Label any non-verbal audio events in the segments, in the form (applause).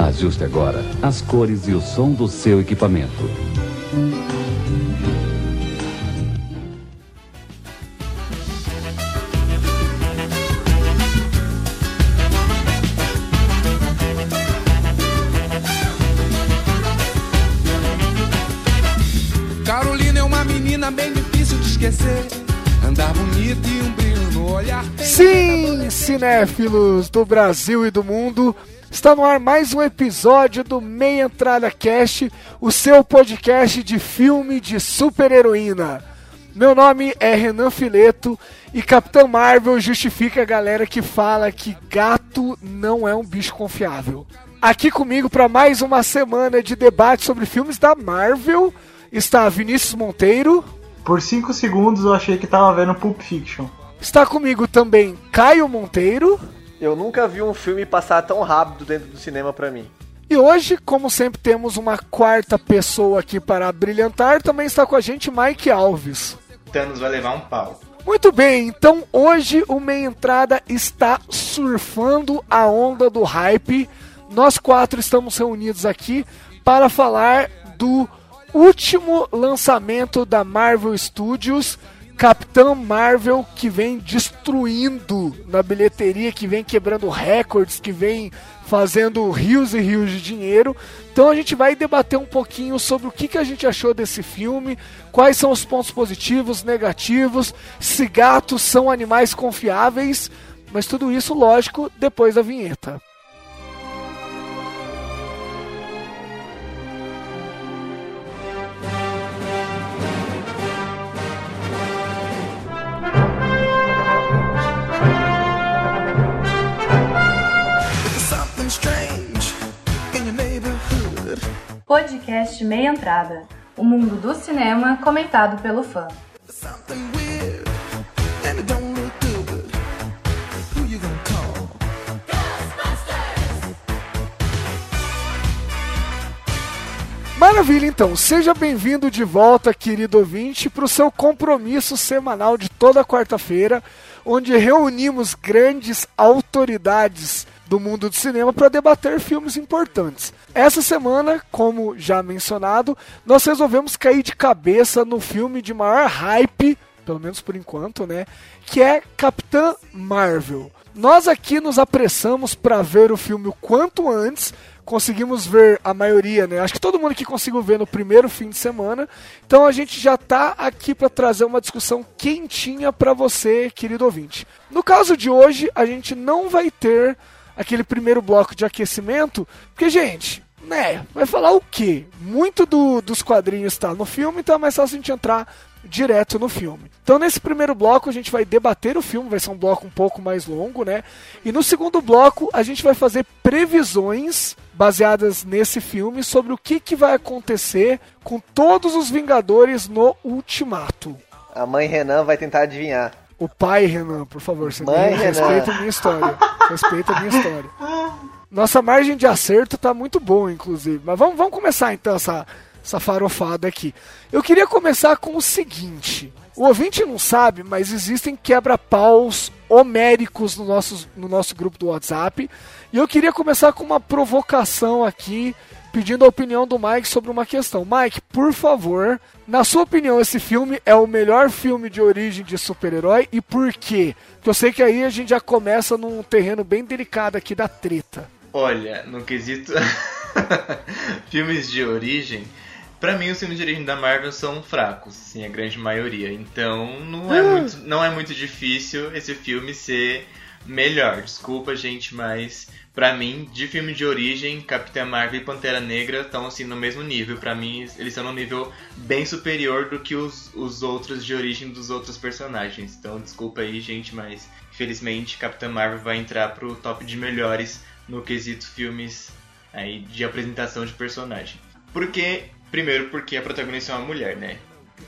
Ajuste agora as cores e o som do seu equipamento. Carolina é uma menina bem difícil de esquecer. Andar bonito e um brilho no olhar. Sim, cinéfilos do Brasil e do mundo. Está no ar mais um episódio do Meia Entrada Cast, o seu podcast de filme de super-heroína. Meu nome é Renan Fileto e Capitão Marvel justifica a galera que fala que gato não é um bicho confiável. Aqui comigo para mais uma semana de debate sobre filmes da Marvel está Vinícius Monteiro. Por 5 segundos eu achei que tava vendo Pulp Fiction. Está comigo também Caio Monteiro. Eu nunca vi um filme passar tão rápido dentro do cinema pra mim. E hoje, como sempre, temos uma quarta pessoa aqui para brilhantar. Também está com a gente Mike Alves. Thanos vai levar um pau. Muito bem, então hoje o Meia Entrada está surfando a onda do hype. Nós quatro estamos reunidos aqui para falar do último lançamento da Marvel Studios, Capitão Marvel, que vem destruindo na bilheteria, que vem quebrando recordes, que vem fazendo rios e rios de dinheiro. Então a gente vai debater um pouquinho sobre o que, que a gente achou desse filme, quais são os pontos positivos, negativos, se gatos são animais confiáveis, mas tudo isso, lógico, depois da vinheta. Podcast Meia Entrada. O mundo do cinema comentado pelo fã. Maravilha, então. Seja bem-vindo de volta, querido ouvinte, para o seu compromisso semanal de toda quarta-feira, onde reunimos grandes autoridades do mundo do cinema para debater filmes importantes. Essa semana, como já mencionado, nós resolvemos cair de cabeça no filme de maior hype, pelo menos por enquanto, né? Que é Capitã Marvel. Nós aqui nos apressamos para ver o filme o quanto antes. Conseguimos ver a maioria, né? Acho que todo mundo aqui conseguiu ver no primeiro fim de semana. Então a gente já tá aqui para trazer uma discussão quentinha para você, querido ouvinte. No caso de hoje, a gente não vai ter aquele primeiro bloco de aquecimento, porque, gente, né, vai falar o quê? Muito do- dos quadrinhos está no filme, então é mais fácil a gente entrar direto no filme. Então, nesse primeiro bloco, a gente vai debater o filme, vai ser um bloco um pouco mais longo, né? E no segundo bloco, a gente vai fazer previsões baseadas nesse filme sobre o que, que vai acontecer com todos os Vingadores no Ultimato. A mãe Renan vai tentar adivinhar. O pai, Renan, por favor, você Mãe, respeita a minha história. Respeita a minha história. Nossa margem de acerto tá muito boa, inclusive. Mas vamos, vamos começar então essa, essa farofada aqui. Eu queria começar com o seguinte. O ouvinte não sabe, mas existem quebra-paus homéricos no nosso, no nosso grupo do WhatsApp. E eu queria começar com uma provocação aqui, pedindo a opinião do Mike sobre uma questão. Mike, por favor, na sua opinião, esse filme é o melhor filme de origem de super-herói e por quê? Porque eu sei que aí a gente já começa num terreno bem delicado aqui da treta. Olha, no quesito (laughs) filmes de origem, pra mim os filmes de origem da Marvel são fracos, assim, a grande maioria. Então não é muito, não é muito difícil esse filme ser melhor. Desculpa, gente, mas pra mim, de filme de origem, Capitã Marvel e Pantera Negra estão assim no mesmo nível. Pra mim, eles estão num nível bem superior do que os, os outros de origem dos outros personagens. Então, desculpa aí, gente, mas infelizmente Capitã Marvel vai entrar pro top de melhores no quesito filmes aí de apresentação de personagem. Porque, primeiro, porque a protagonista é uma mulher, né?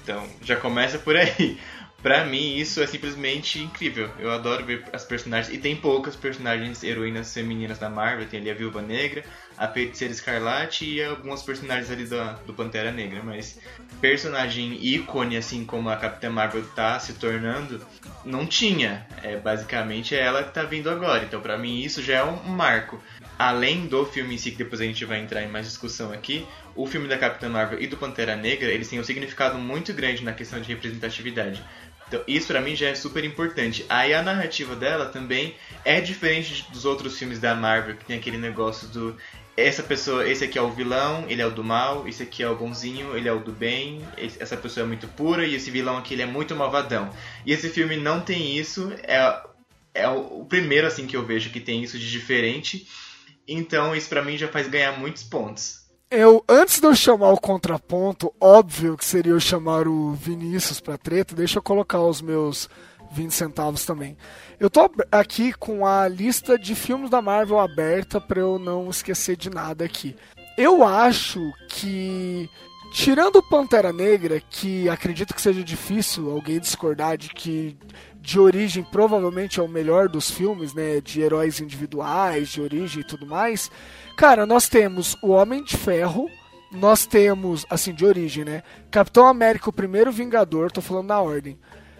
Então, já começa por aí. Pra mim, isso é simplesmente incrível. Eu adoro ver as personagens. E tem poucas personagens heroínas femininas da Marvel. Tem ali a Viúva Negra, a Feiticeira Escarlate e algumas personagens ali do, do Pantera Negra, mas personagem ícone, assim como a Capitã Marvel tá se tornando, não tinha. É, basicamente é ela que tá vindo agora, então para mim isso já é um marco. Além do filme em si, que depois a gente vai entrar em mais discussão aqui, o filme da Capitã Marvel e do Pantera Negra, eles têm um significado muito grande na questão de representatividade. Então, isso pra mim já é super importante. Aí a narrativa dela também é diferente dos outros filmes da Marvel, que tem aquele negócio do essa pessoa, esse aqui é o vilão, ele é o do mal, esse aqui é o bonzinho, ele é o do bem, essa pessoa é muito pura e esse vilão aqui ele é muito malvadão. E esse filme não tem isso, é, é o primeiro assim que eu vejo que tem isso de diferente. Então isso pra mim já faz ganhar muitos pontos. Eu, antes de eu chamar o contraponto, óbvio que seria eu chamar o Vinícius pra treta, deixa eu colocar os meus 20 centavos também. Eu tô aqui com a lista de filmes da Marvel aberta para eu não esquecer de nada aqui. Eu acho que tirando o Pantera Negra, que acredito que seja difícil alguém discordar de que de origem provavelmente é o melhor dos filmes, né, de heróis individuais, de origem e tudo mais. Cara, nós temos o Homem de Ferro, nós temos, assim, de origem, né? Capitão América, o primeiro Vingador, tô falando na ordem.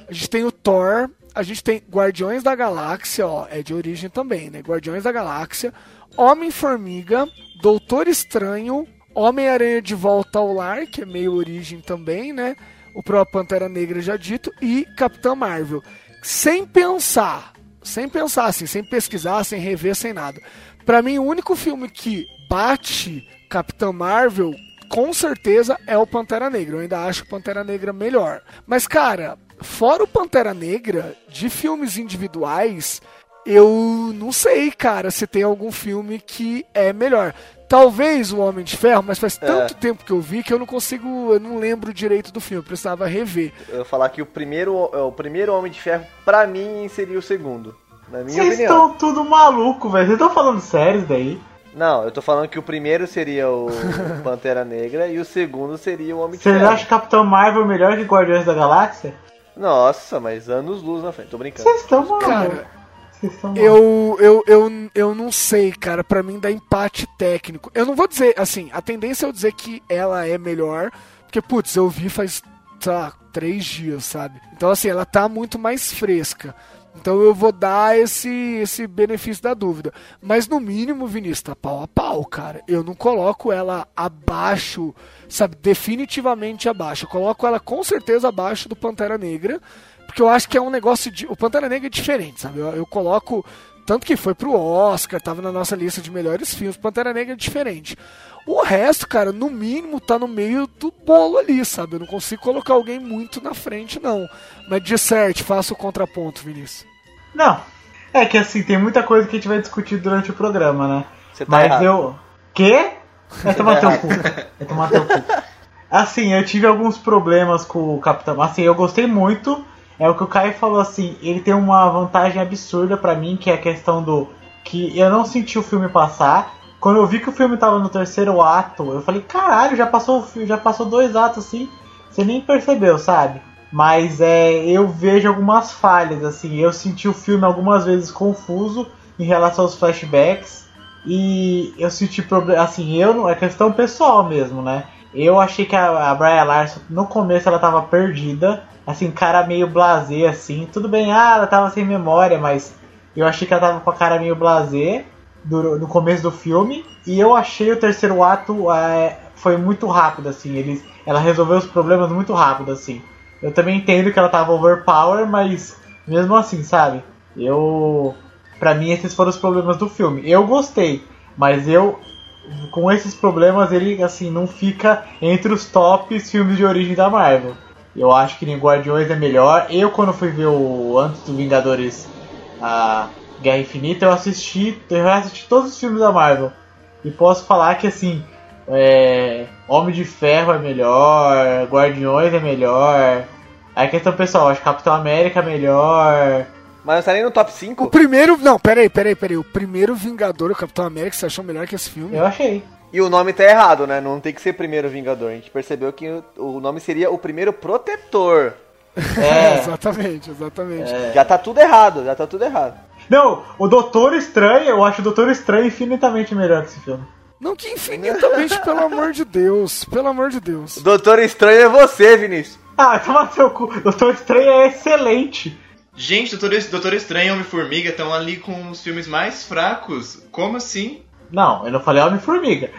A gente tem o Thor, a gente tem Guardiões da Galáxia, ó, é de origem também, né? Guardiões da Galáxia, Homem-Formiga, Doutor Estranho, Homem-Aranha de Volta ao Lar, que é meio origem também, né? O próprio Pantera Negra já dito, e Capitão Marvel. Sem pensar, sem pensar assim, sem pesquisar, sem rever, sem nada. Para mim, o único filme que bate Capitão Marvel, com certeza, é o Pantera Negra. Eu ainda acho o Pantera Negra melhor. Mas, cara, fora o Pantera Negra, de filmes individuais, eu não sei, cara, se tem algum filme que é melhor. Talvez o Homem de Ferro, mas faz tanto é. tempo que eu vi que eu não consigo, eu não lembro direito do filme, precisava rever. Eu vou falar que o primeiro, o primeiro Homem de Ferro, pra mim, seria o segundo. Na minha Vocês opinião. estão tudo maluco, velho. Vocês estão falando sério daí? Não, eu tô falando que o primeiro seria o (laughs) Pantera Negra e o segundo seria o Homem de Vocês Ferro. acham Capitão Marvel melhor que Guardiões da Galáxia? Nossa, mas anos luz na frente, tô brincando. Vocês estão malucos. Cara, Vocês Eu, eu, eu, eu não sei, cara. Pra mim dá empate técnico. Eu não vou dizer, assim, a tendência é eu dizer que ela é melhor. Porque, putz, eu vi faz, três dias, sabe? Então, assim, ela tá muito mais fresca. Então eu vou dar esse, esse benefício da dúvida. Mas no mínimo, Vinícius, tá pau a pau, cara. Eu não coloco ela abaixo, sabe, definitivamente abaixo. Eu coloco ela com certeza abaixo do Pantera Negra. Porque eu acho que é um negócio de. O Pantera Negra é diferente, sabe? Eu, eu coloco. Tanto que foi pro Oscar, tava na nossa lista de melhores filmes. Pantera Negra é diferente. O resto, cara, no mínimo tá no meio do bolo ali, sabe? Eu não consigo colocar alguém muito na frente, não. Mas disserte, faça o contraponto, Vinícius. Não. É que assim, tem muita coisa que a gente vai discutir durante o programa, né? Você tá Mas errado. eu. Quê? Vai tomar teu cu. Vai tomar teu cu. Assim, eu tive alguns problemas com o Capitão. Assim, eu gostei muito. É o que o Caio falou assim, ele tem uma vantagem absurda pra mim, que é a questão do. que eu não senti o filme passar. Quando eu vi que o filme tava no terceiro ato, eu falei, caralho, já passou já passou dois atos assim, você nem percebeu, sabe? Mas é, eu vejo algumas falhas, assim, eu senti o filme algumas vezes confuso em relação aos flashbacks. E eu senti problema, assim, eu é questão pessoal mesmo, né? Eu achei que a, a Brian Larson, no começo ela tava perdida, assim, cara meio blasé, assim. Tudo bem, ah, ela tava sem memória, mas eu achei que ela tava com a cara meio do- no começo do filme. E eu achei o terceiro ato é, foi muito rápido, assim. Eles, ela resolveu os problemas muito rápido, assim. Eu também entendo que ela tava overpower, mas mesmo assim, sabe? Eu. Pra mim, esses foram os problemas do filme. Eu gostei, mas eu. Com esses problemas, ele, assim, não fica entre os tops filmes de origem da Marvel. Eu acho que nem Guardiões é melhor. Eu, quando fui ver o Antes do Vingadores a Guerra Infinita, eu assisti, eu assisti todos os filmes da Marvel. E posso falar que, assim, é, Homem de Ferro é melhor, Guardiões é melhor. Aí questão pessoal, acho que Capitão América é melhor. Mas não tá nem no top O 5? primeiro. Não, peraí, peraí, peraí. O primeiro Vingador, o Capitão América, você achou melhor que esse filme? Eu achei. E o nome tá errado, né? Não tem que ser primeiro Vingador. A gente percebeu que o- nome seria o primeiro protetor. É, (laughs) exatamente, exatamente. Já tá tudo errado, já tá tudo errado. Não, o Doutor Estranho, eu acho o Doutor Estranho infinitamente melhor que esse filme. Não que infinitamente, pelo amor de Deus. Pelo amor de Deus. Doutor Estranho é você, Vinícius. Ah, (laughs) toma seu cu. Doutor Estranho é excelente. Gente, Doutor, Doutor Estranho e Homem-Formiga estão ali com os filmes mais fracos. Como assim? Não, eu não falei Homem-Formiga.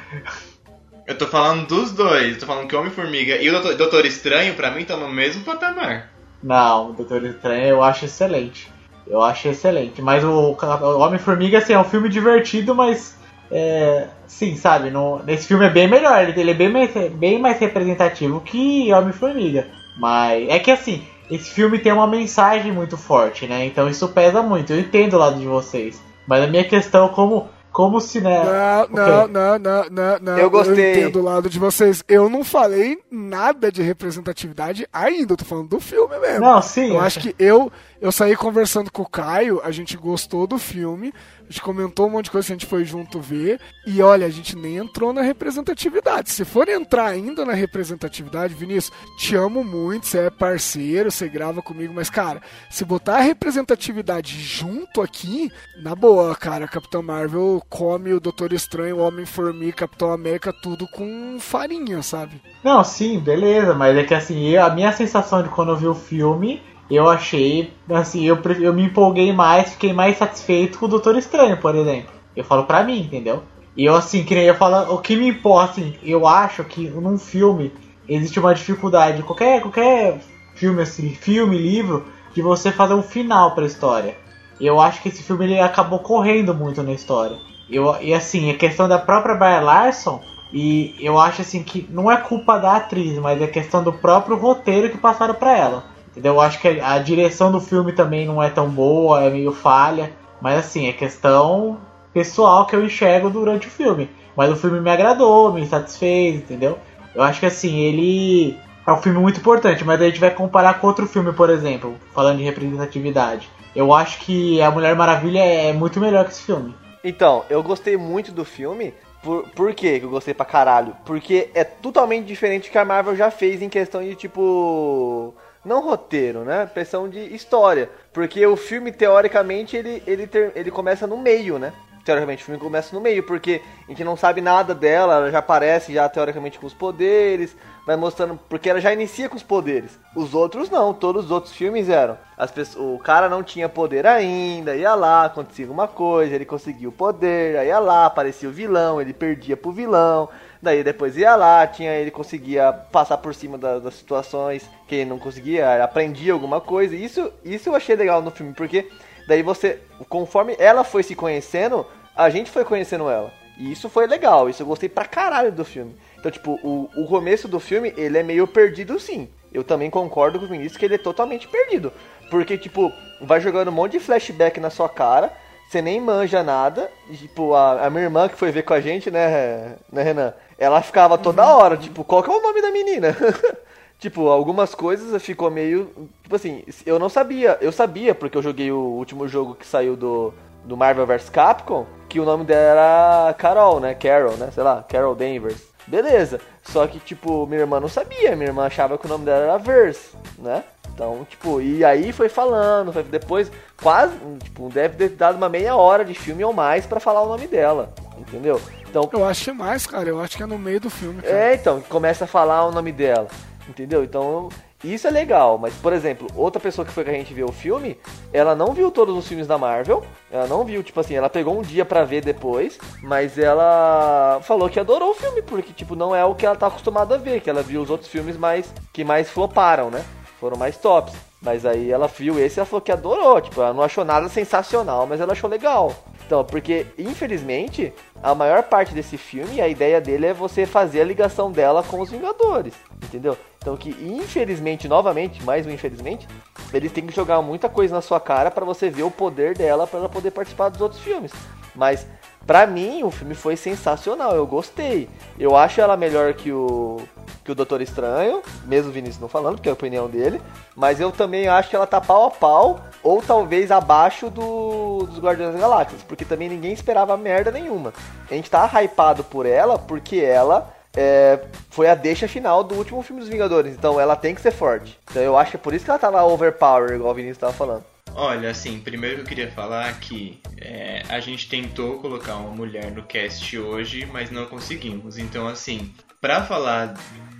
Eu tô falando dos dois. Eu tô falando que Homem-Formiga e o Doutor, Doutor Estranho, pra mim, estão no mesmo patamar. Não, o Doutor Estranho eu acho excelente. Eu acho excelente. Mas o, o Homem-Formiga, assim, é um filme divertido, mas. É, sim, sabe? No, nesse filme é bem melhor. Ele, ele é bem mais, bem mais representativo que Homem-Formiga. Mas é que assim, esse filme tem uma mensagem muito forte, né? Então isso pesa muito. Eu entendo o lado de vocês. Mas a minha questão como como se né? Não, não, não, não, não, não. Eu gostei. Eu entendo o lado de vocês. Eu não falei nada de representatividade ainda. Eu tô falando do filme mesmo. Não, sim. Eu acho que eu, eu saí conversando com o Caio, a gente gostou do filme, a gente comentou um monte de coisa que a gente foi junto ver. E olha, a gente nem entrou na representatividade. Se for entrar ainda na representatividade, Vinícius, te amo muito, você é parceiro, você grava comigo, mas cara, se botar a representatividade junto aqui, na boa, cara, Capitão Marvel come o Doutor Estranho, o Homem-Formiga, Capitão América, tudo com farinha, sabe? Não, sim, beleza, mas é que assim, a minha sensação de quando eu vi o filme, eu achei, assim, eu, eu me empolguei mais, fiquei mais satisfeito com o Doutor Estranho, por exemplo. Eu falo pra mim, entendeu? E eu assim, que nem eu falo, o que me importa, assim, eu acho que num filme existe uma dificuldade, qualquer, qualquer filme assim, filme, livro, de você fazer um final pra história. Eu acho que esse filme ele acabou correndo muito na história. Eu, e assim, a questão da própria Brie Larson, e eu acho assim que não é culpa da atriz, mas é questão do próprio roteiro que passaram pra ela. Entendeu? Eu acho que a, direção do filme também não é tão boa, é meio falha. Mas assim, é questão pessoal que eu enxergo durante o filme. Mas o filme me agradou, me satisfez, entendeu? Eu acho que assim, ele é um filme muito importante, mas a gente vai comparar com outro filme, por exemplo, falando de representatividade. Eu acho que A Mulher Maravilha é muito melhor que esse filme. Então, eu gostei muito do filme. Por, por quê que eu gostei pra caralho? Porque é totalmente diferente do que a Marvel já fez em questão de tipo. Não roteiro, né? Questão de história. Porque o filme, teoricamente, ele, ele, ter, ele começa no meio, né? Teoricamente, o filme começa no meio, porque a gente não sabe nada dela, ela já aparece já teoricamente com os poderes, vai mostrando, porque ela já inicia com os poderes. Os outros não, todos os outros filmes eram. As pessoas, o cara não tinha poder ainda, ia lá, acontecia alguma coisa, ele conseguia o poder, ia lá, aparecia o vilão, ele perdia pro vilão, daí depois ia lá, tinha ele conseguia passar por cima da- das situações que ele não conseguia, aprendia alguma coisa. Isso, isso eu achei legal no filme, porque daí você, conforme ela foi se conhecendo, a gente foi conhecendo ela. E isso foi legal, isso eu gostei pra caralho do filme. Então, tipo, o, o começo do filme, ele é meio perdido sim. Eu também concordo com o Vinícius que ele é totalmente perdido. Porque, tipo, vai jogando um monte de flashback na sua cara, você nem manja nada. Tipo, a, a minha irmã que foi ver com a gente, né, né, Renan? Ela ficava toda hora, tipo, qual que é o nome da menina? (laughs) tipo, algumas coisas ficou meio. Tipo assim, eu não sabia. Eu sabia, porque eu joguei o último jogo que saiu do, do Marvel vs Capcom, que o nome dela era Carol, né? Carol, né? Sei lá, Carol Danvers. Beleza. Só que, tipo, minha irmã não sabia. Minha irmã achava que o nome dela era Verse, né? Então, tipo, e aí foi falando, foi depois quase, tipo, deve ter dado uma meia hora de filme ou mais pra falar o nome dela, entendeu? Então, Eu acho que é mais, cara. Eu acho que é no meio do filme. Cara. é, então, começa a falar o nome dela, entendeu? Então, isso é legal, mas, por exemplo, outra pessoa que foi que a gente viu o filme, ela não viu todos os filmes da Marvel, ela não viu, tipo assim, ela pegou um dia pra ver depois, mas ela falou que adorou o filme, porque, tipo, não é o que ela tá acostumada a ver, que ela viu os outros filmes mais, que mais floparam, né? Foram mais tops. Mas aí ela viu esse e ela falou que adorou, tipo, ela não achou nada sensacional, mas ela achou legal. Então, porque, infelizmente, a maior parte desse filme, a ideia dele é você fazer a ligação dela com os Vingadores, entendeu? Então que, infelizmente, novamente, mais um infelizmente, eles têm que jogar muita coisa na sua cara pra você ver o poder dela pra ela poder participar dos outros filmes. Mas, pra mim, o filme foi sensacional, eu gostei. Eu acho ela melhor que o que o Doutor Estranho, mesmo o Vinícius não falando, porque é a opinião dele, mas eu também acho que ela tá pau a pau, ou talvez abaixo do, dos Guardiões das Galáxias, porque também ninguém esperava merda nenhuma. A gente tá hypado por ela, porque ela é, foi a deixa final do último filme dos Vingadores, então ela tem que ser forte. Então eu acho que é por isso que ela tava overpower, igual o Vinícius tava falando. Olha, assim, primeiro eu queria falar que é, a gente tentou colocar uma mulher no cast hoje, mas não conseguimos. Então, assim, pra falar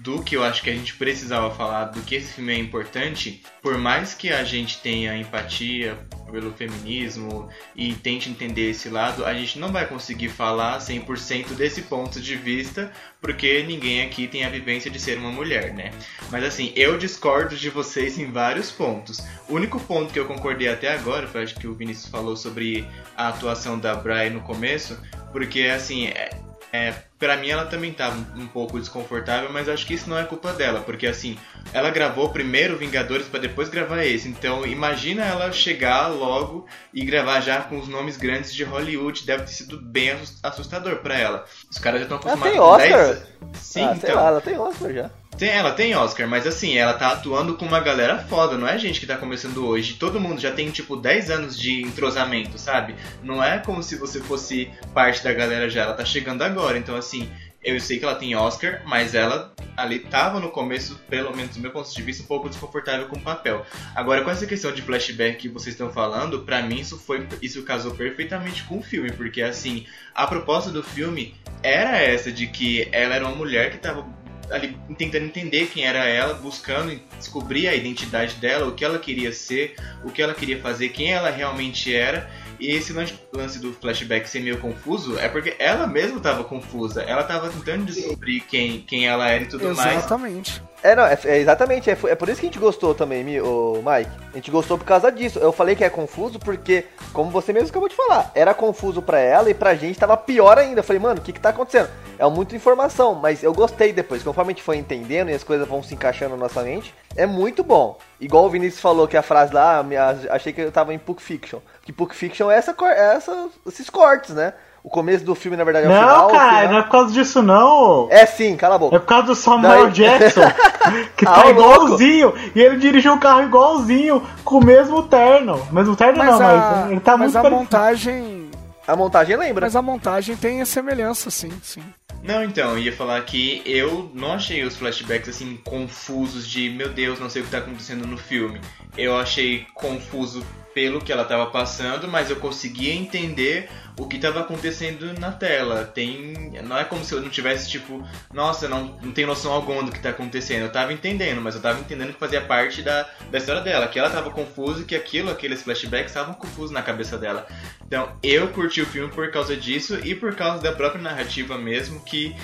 do que eu acho que a gente precisava falar, do que esse filme é importante, por mais que a gente tenha empatia pelo feminismo e tente entender esse lado, a gente não vai conseguir falar 100% desse ponto de vista, porque ninguém aqui tem a vivência de ser uma mulher, né? Mas assim, eu discordo de vocês em vários pontos. O único ponto que eu concordei até agora foi acho que o Vinícius falou sobre a atuação da Brian no começo, porque assim, é, é, para mim ela também tava um pouco desconfortável, mas acho que isso não é culpa dela, porque assim, ela gravou primeiro Vingadores para depois gravar esse. Então, imagina ela chegar logo e gravar já com os nomes grandes de Hollywood, deve ter sido bem assustador para ela. Os caras já estão acostumados ela tem Oscar? 10... Sim, ah, então. Lá, ela tem Oscar já. Tem, ela tem Oscar, mas assim, ela tá atuando com uma galera foda, não é gente que tá começando hoje. Todo mundo já tem, tipo, 10 anos de entrosamento, sabe? Não é como se você fosse parte da galera já, ela tá chegando agora. Então, assim, eu sei que ela tem Oscar, mas ela ali tava no começo, pelo menos do meu ponto de vista, um pouco desconfortável com o papel. Agora, com essa questão de flashback que vocês estão falando, para mim isso foi isso casou perfeitamente com o filme, porque assim, a proposta do filme era essa de que ela era uma mulher que tava ali tentando entender quem era ela, buscando descobrir a identidade dela, o que ela queria ser, o que ela queria fazer, quem ela realmente era. E esse lance do flashback ser meio confuso é porque ela mesma estava confusa. Ela estava tentando descobrir quem, quem ela era e tudo Exatamente. mais. Exatamente. É, não, é, é exatamente. É, é, por isso que a gente gostou também, o Mike. A gente gostou por causa disso. Eu falei que é confuso porque, como você mesmo acabou de falar, era confuso para ela e pra gente tava pior ainda. Eu falei, mano, o que que tá acontecendo? É muita informação, mas eu gostei depois. Conforme a gente foi entendendo e as coisas vão se encaixando na nossa mente, é muito bom. Igual o Vinícius falou que a frase lá, achei que eu tava em Pulp Fiction. Que Pulp Fiction é, essa, é essa, esses cortes, né? O começo do filme, na verdade, é o não, final. Não, cara, final... não é por causa disso, não. É sim, cala a boca. É por causa do Samuel Daí... Jackson, (laughs) que Ah, tá igualzinho. E ele dirigiu o carro igualzinho, com o mesmo terno. Mesmo terno Mas não, a, mas ele tá mas muito a parecido. montagem. A montagem lembra. Mas a montagem tem a semelhança, sim, sim. Não, então, eu ia falar que eu não achei os flashbacks assim confusos de meu Deus, não sei o que tá acontecendo no filme. Eu achei confuso pelo que ela tava passando, mas eu conseguia entender o que tava acontecendo na tela. Tem, não é como se eu não tivesse tipo, nossa, não, não tenho noção alguma do que tá acontecendo. Eu tava entendendo, mas eu tava entendendo que fazia parte da, da história dela, que ela tava confusa e que aquilo, aqueles flashbacks estavam confusos na cabeça dela. Então, eu curti o filme por causa disso e por causa da própria narrativa mesmo que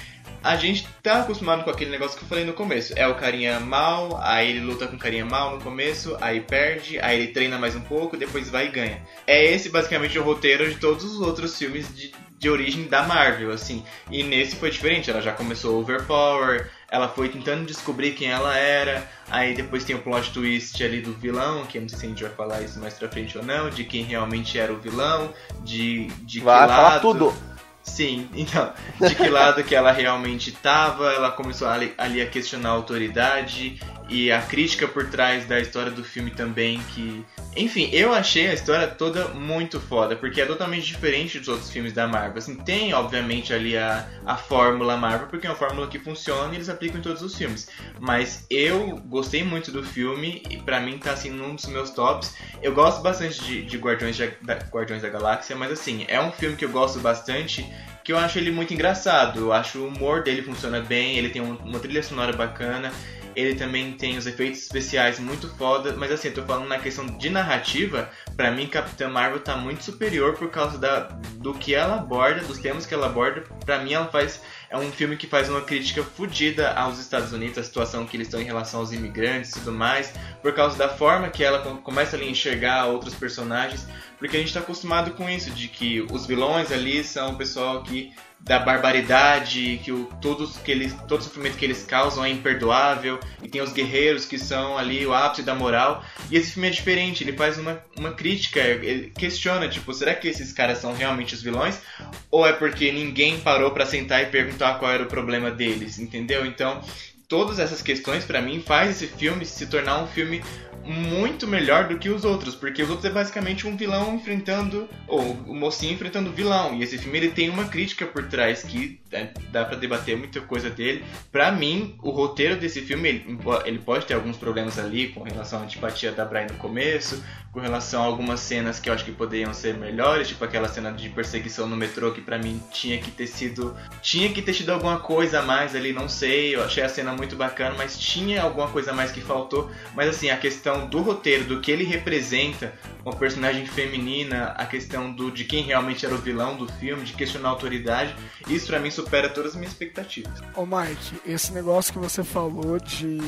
a gente tá acostumado com aquele negócio que eu falei no começo. É o carinha mal, aí ele luta com o carinha mal no começo, aí perde, aí ele treina mais um pouco, depois vai e ganha. É esse basicamente o roteiro de todos os outros filmes de, de origem da Marvel, assim. E nesse foi diferente, ela já começou overpower, ela foi tentando descobrir quem ela era, aí depois tem o plot twist ali do vilão, que eu não sei se a gente vai falar isso mais pra frente ou não, de quem realmente era o vilão, de, de Vai que falar lado... tudo. Sim, então, de que lado que ela realmente estava, ela começou ali, ali, a questionar a autoridade e a crítica por trás da história do filme também, que... Enfim, eu achei a história toda muito foda, porque é totalmente diferente dos outros filmes da Marvel. Assim, tem, obviamente, ali a, a fórmula Marvel, porque é uma fórmula que funciona e eles aplicam em todos os filmes. Mas eu gostei muito do filme e pra mim tá, assim, num dos meus tops. Eu gosto bastante de, de Guardiões, da, Guardiões da Galáxia, mas assim, é um filme que eu gosto bastante que eu acho ele muito engraçado. Eu acho o humor dele funciona bem, ele tem uma trilha sonora bacana, ele também tem os efeitos especiais muito foda, mas assim, eu tô falando na questão de narrativa, para mim Capitã Marvel tá muito superior por causa da, do que ela aborda, dos temas que ela aborda. Para mim ela faz é um filme que faz uma crítica fodida aos Estados Unidos, a situação que eles estão em relação aos imigrantes e tudo mais, por causa da forma que ela começa ali a enxergar outros personagens, porque a gente está acostumado com isso, de que os vilões ali são o pessoal que da barbaridade, que o, todos que eles, todo sofrimento que eles causam é imperdoável, e tem os guerreiros que são ali o ápice da moral. E esse filme é diferente, ele faz uma, uma crítica, ele questiona, tipo, será que esses caras são realmente os vilões? Ou é porque ninguém parou para sentar e perguntar qual era o problema deles, entendeu? Então, todas essas questões para mim faz esse filme se tornar um filme muito melhor do que os outros, porque os outros é basicamente um vilão enfrentando, ou o mocinho enfrentando o vilão. E esse filme ele tem uma crítica por trás que é, dá para debater muita coisa dele. Para mim, o roteiro desse filme ele, ele pode ter alguns problemas ali com relação à antipatia da Brian no começo, com relação a algumas cenas que eu acho que poderiam ser melhores, tipo aquela cena de perseguição no metrô que para mim tinha que ter sido, tinha que ter tido alguma coisa a mais ali, não sei. Eu achei a cena muito bacana, mas tinha alguma coisa a mais que faltou. Mas assim, a questão do roteiro, do que ele representa, uma personagem feminina, a questão do de quem realmente era o vilão do filme, de questionar a autoridade, isso para mim supera todas as minhas expectativas. Ô Mike, esse negócio que você falou de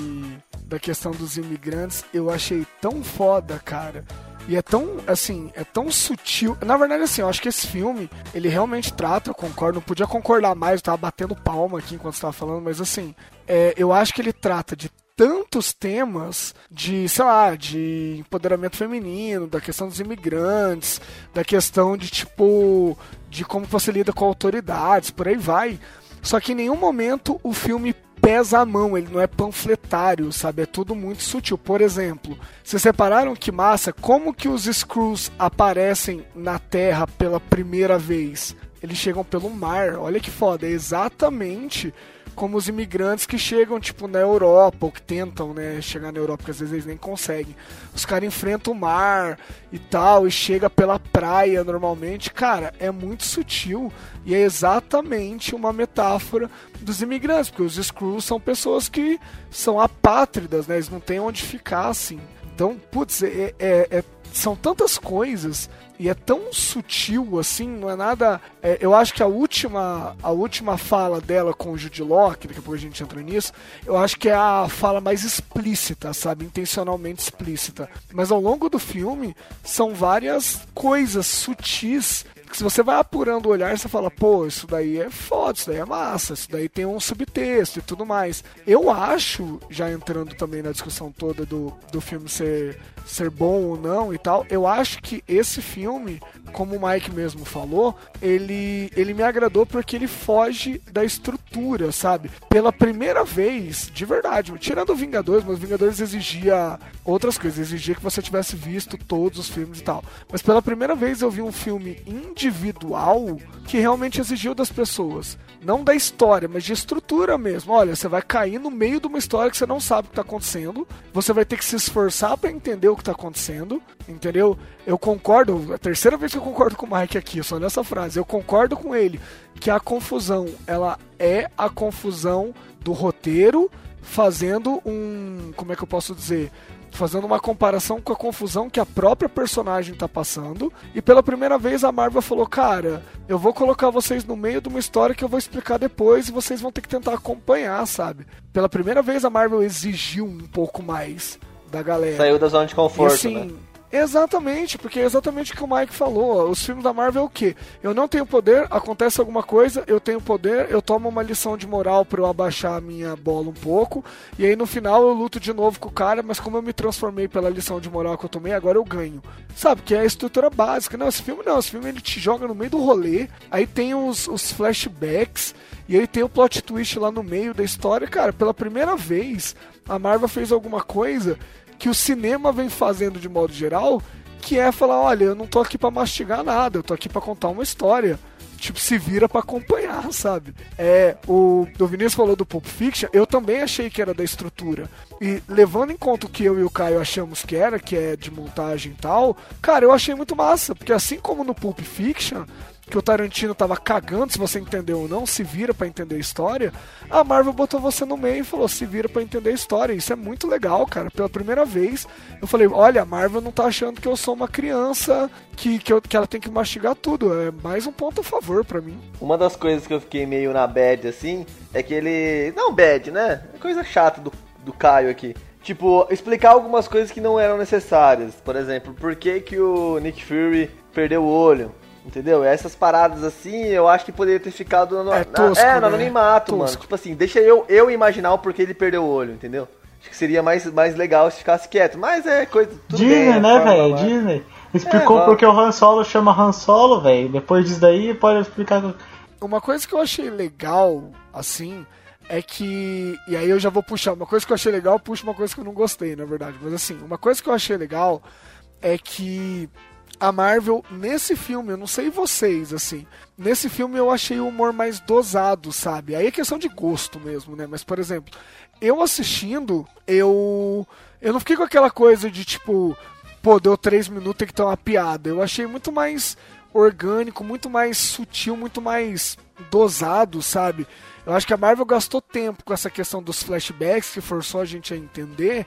da questão dos imigrantes, eu achei tão foda, cara. E é tão, assim, é tão sutil. Na verdade, assim, eu acho que esse filme, ele realmente trata, eu concordo, não podia concordar mais, eu tava batendo palma aqui enquanto você tava falando, mas assim, é, eu acho que ele trata de tantos temas de, sei lá, de empoderamento feminino, da questão dos imigrantes, da questão de tipo de como você lida com autoridades, por aí vai. Só que em nenhum momento o filme pesa a mão, ele não é panfletário, sabe? É tudo muito sutil. Por exemplo, vocês separaram que massa como que os Screws aparecem na Terra pela primeira vez? Eles chegam pelo mar. Olha que foda, é exatamente como os imigrantes que chegam, tipo, na Europa, ou que tentam, né, chegar na Europa, porque às vezes eles nem conseguem. Os caras enfrentam o mar e tal, e chega pela praia normalmente. Cara, é muito sutil e é exatamente uma metáfora dos imigrantes, porque os Screws são pessoas que são apátridas, né, eles não têm onde ficar, assim. Então, putz, é, é, é são tantas coisas e é tão sutil assim, não é nada. É, eu acho que a última, a última fala dela com o Jude Law, que daqui a pouco a gente entra nisso, eu acho que é a fala mais explícita, sabe? Intencionalmente explícita. Mas ao longo do filme, são várias coisas sutis que se você vai apurando o olhar, você fala, pô, isso daí é foda, isso daí é massa, isso daí tem um subtexto e tudo mais. Eu acho, já entrando também na discussão toda do, do filme ser, ser bom ou não e tal, eu acho que esse filme, como o Mike mesmo falou, ele, ele me agradou porque ele foge da estrutura, sabe? Pela primeira vez, de verdade, tirando o Vingadores, mas o Vingadores exigia outras coisas, exigia que você tivesse visto todos os filmes e tal. Mas pela primeira vez eu vi um filme individual que realmente exigiu das pessoas. Não da história, mas de estrutura mesmo. Olha, você vai cair no meio de uma história que você não sabe o que está acontecendo. Você vai ter que se esforçar para entender o que está acontecendo. Entendeu? Eu concordo, é a terceira vez que eu concordo com o Mike aqui, só nessa frase. Eu concordo com ele que a confusão, ela é a confusão do roteiro fazendo um. Como é que eu posso dizer? Fazendo uma comparação com a confusão que a própria personagem tá passando. E pela primeira vez a Marvel falou: Cara, eu vou colocar vocês no meio de uma história que eu vou explicar depois e vocês vão ter que tentar acompanhar, sabe? Pela primeira vez a Marvel exigiu um pouco mais da galera. Saiu da zona de conforto, e, assim, né? Exatamente, porque é exatamente o que o Mike falou. Os filmes da Marvel é o quê? Eu não tenho poder, acontece alguma coisa, eu tenho poder, eu tomo uma lição de moral para eu abaixar a minha bola um pouco, e aí no final eu luto de novo com o cara, mas como eu me transformei pela lição de moral que eu tomei, agora eu ganho. Sabe, que é a estrutura básica. Não, esse filme não, esse filme ele te joga no meio do rolê, aí tem os, os flashbacks, e aí tem o plot twist lá no meio da história. Cara, pela primeira vez, a Marvel fez alguma coisa que o cinema vem fazendo de modo geral, que é falar, olha, eu não tô aqui para mastigar nada, eu tô aqui para contar uma história. Tipo, se vira para acompanhar, (laughs) sabe? É, o, o Vinícius falou do Pulp Fiction, eu também achei que era da estrutura. E levando em conta o que eu e o Caio achamos que era, que é de montagem e tal, cara, eu achei muito massa, porque assim como no Pulp Fiction, que o Tarantino tava cagando se você entendeu ou não, se vira para entender a história, a Marvel botou você no meio e falou, se vira para entender a história. Isso é muito legal, cara. Pela primeira vez, eu falei, olha, a Marvel não tá achando que eu sou uma criança que, que, eu, que ela tem que mastigar tudo. É mais um ponto a favor para mim. Uma das coisas que eu fiquei meio na bad, assim, é que ele... Não bad, né? É coisa chata do, do Caio aqui. Tipo, explicar algumas coisas que não eram necessárias. Por exemplo, por que, que o Nick Fury perdeu o olho? Entendeu? Essas paradas assim, eu acho que poderia ter ficado no, é, tosco, é, no né? anonimato, tosco. mano. Tipo assim, deixa eu, eu imaginar o porquê ele perdeu o olho, entendeu? Acho que seria mais, mais legal se ficasse quieto. Mas é coisa. Tudo Disney, bem, né, velho? Disney. Explicou É, porque o Han Solo chama Han Solo, velho. Depois disso daí, pode explicar. Uma coisa que eu achei legal, assim, é que. E aí eu já vou puxar. Uma coisa que eu achei legal, puxo uma coisa que eu não gostei, na verdade. Mas assim, uma coisa que eu achei legal é que a Marvel, nesse filme, eu não sei vocês, assim, nesse filme eu achei o humor mais dosado, sabe? Aí é questão de gosto mesmo, né? Mas, por exemplo, eu assistindo, eu. Eu não fiquei com aquela coisa de tipo, pô, deu três minutos, tem que ter uma piada. Eu achei muito mais orgânico, muito mais sutil, muito mais dosado, sabe? Eu acho que a Marvel gastou tempo com essa questão dos flashbacks, que forçou a gente a entender,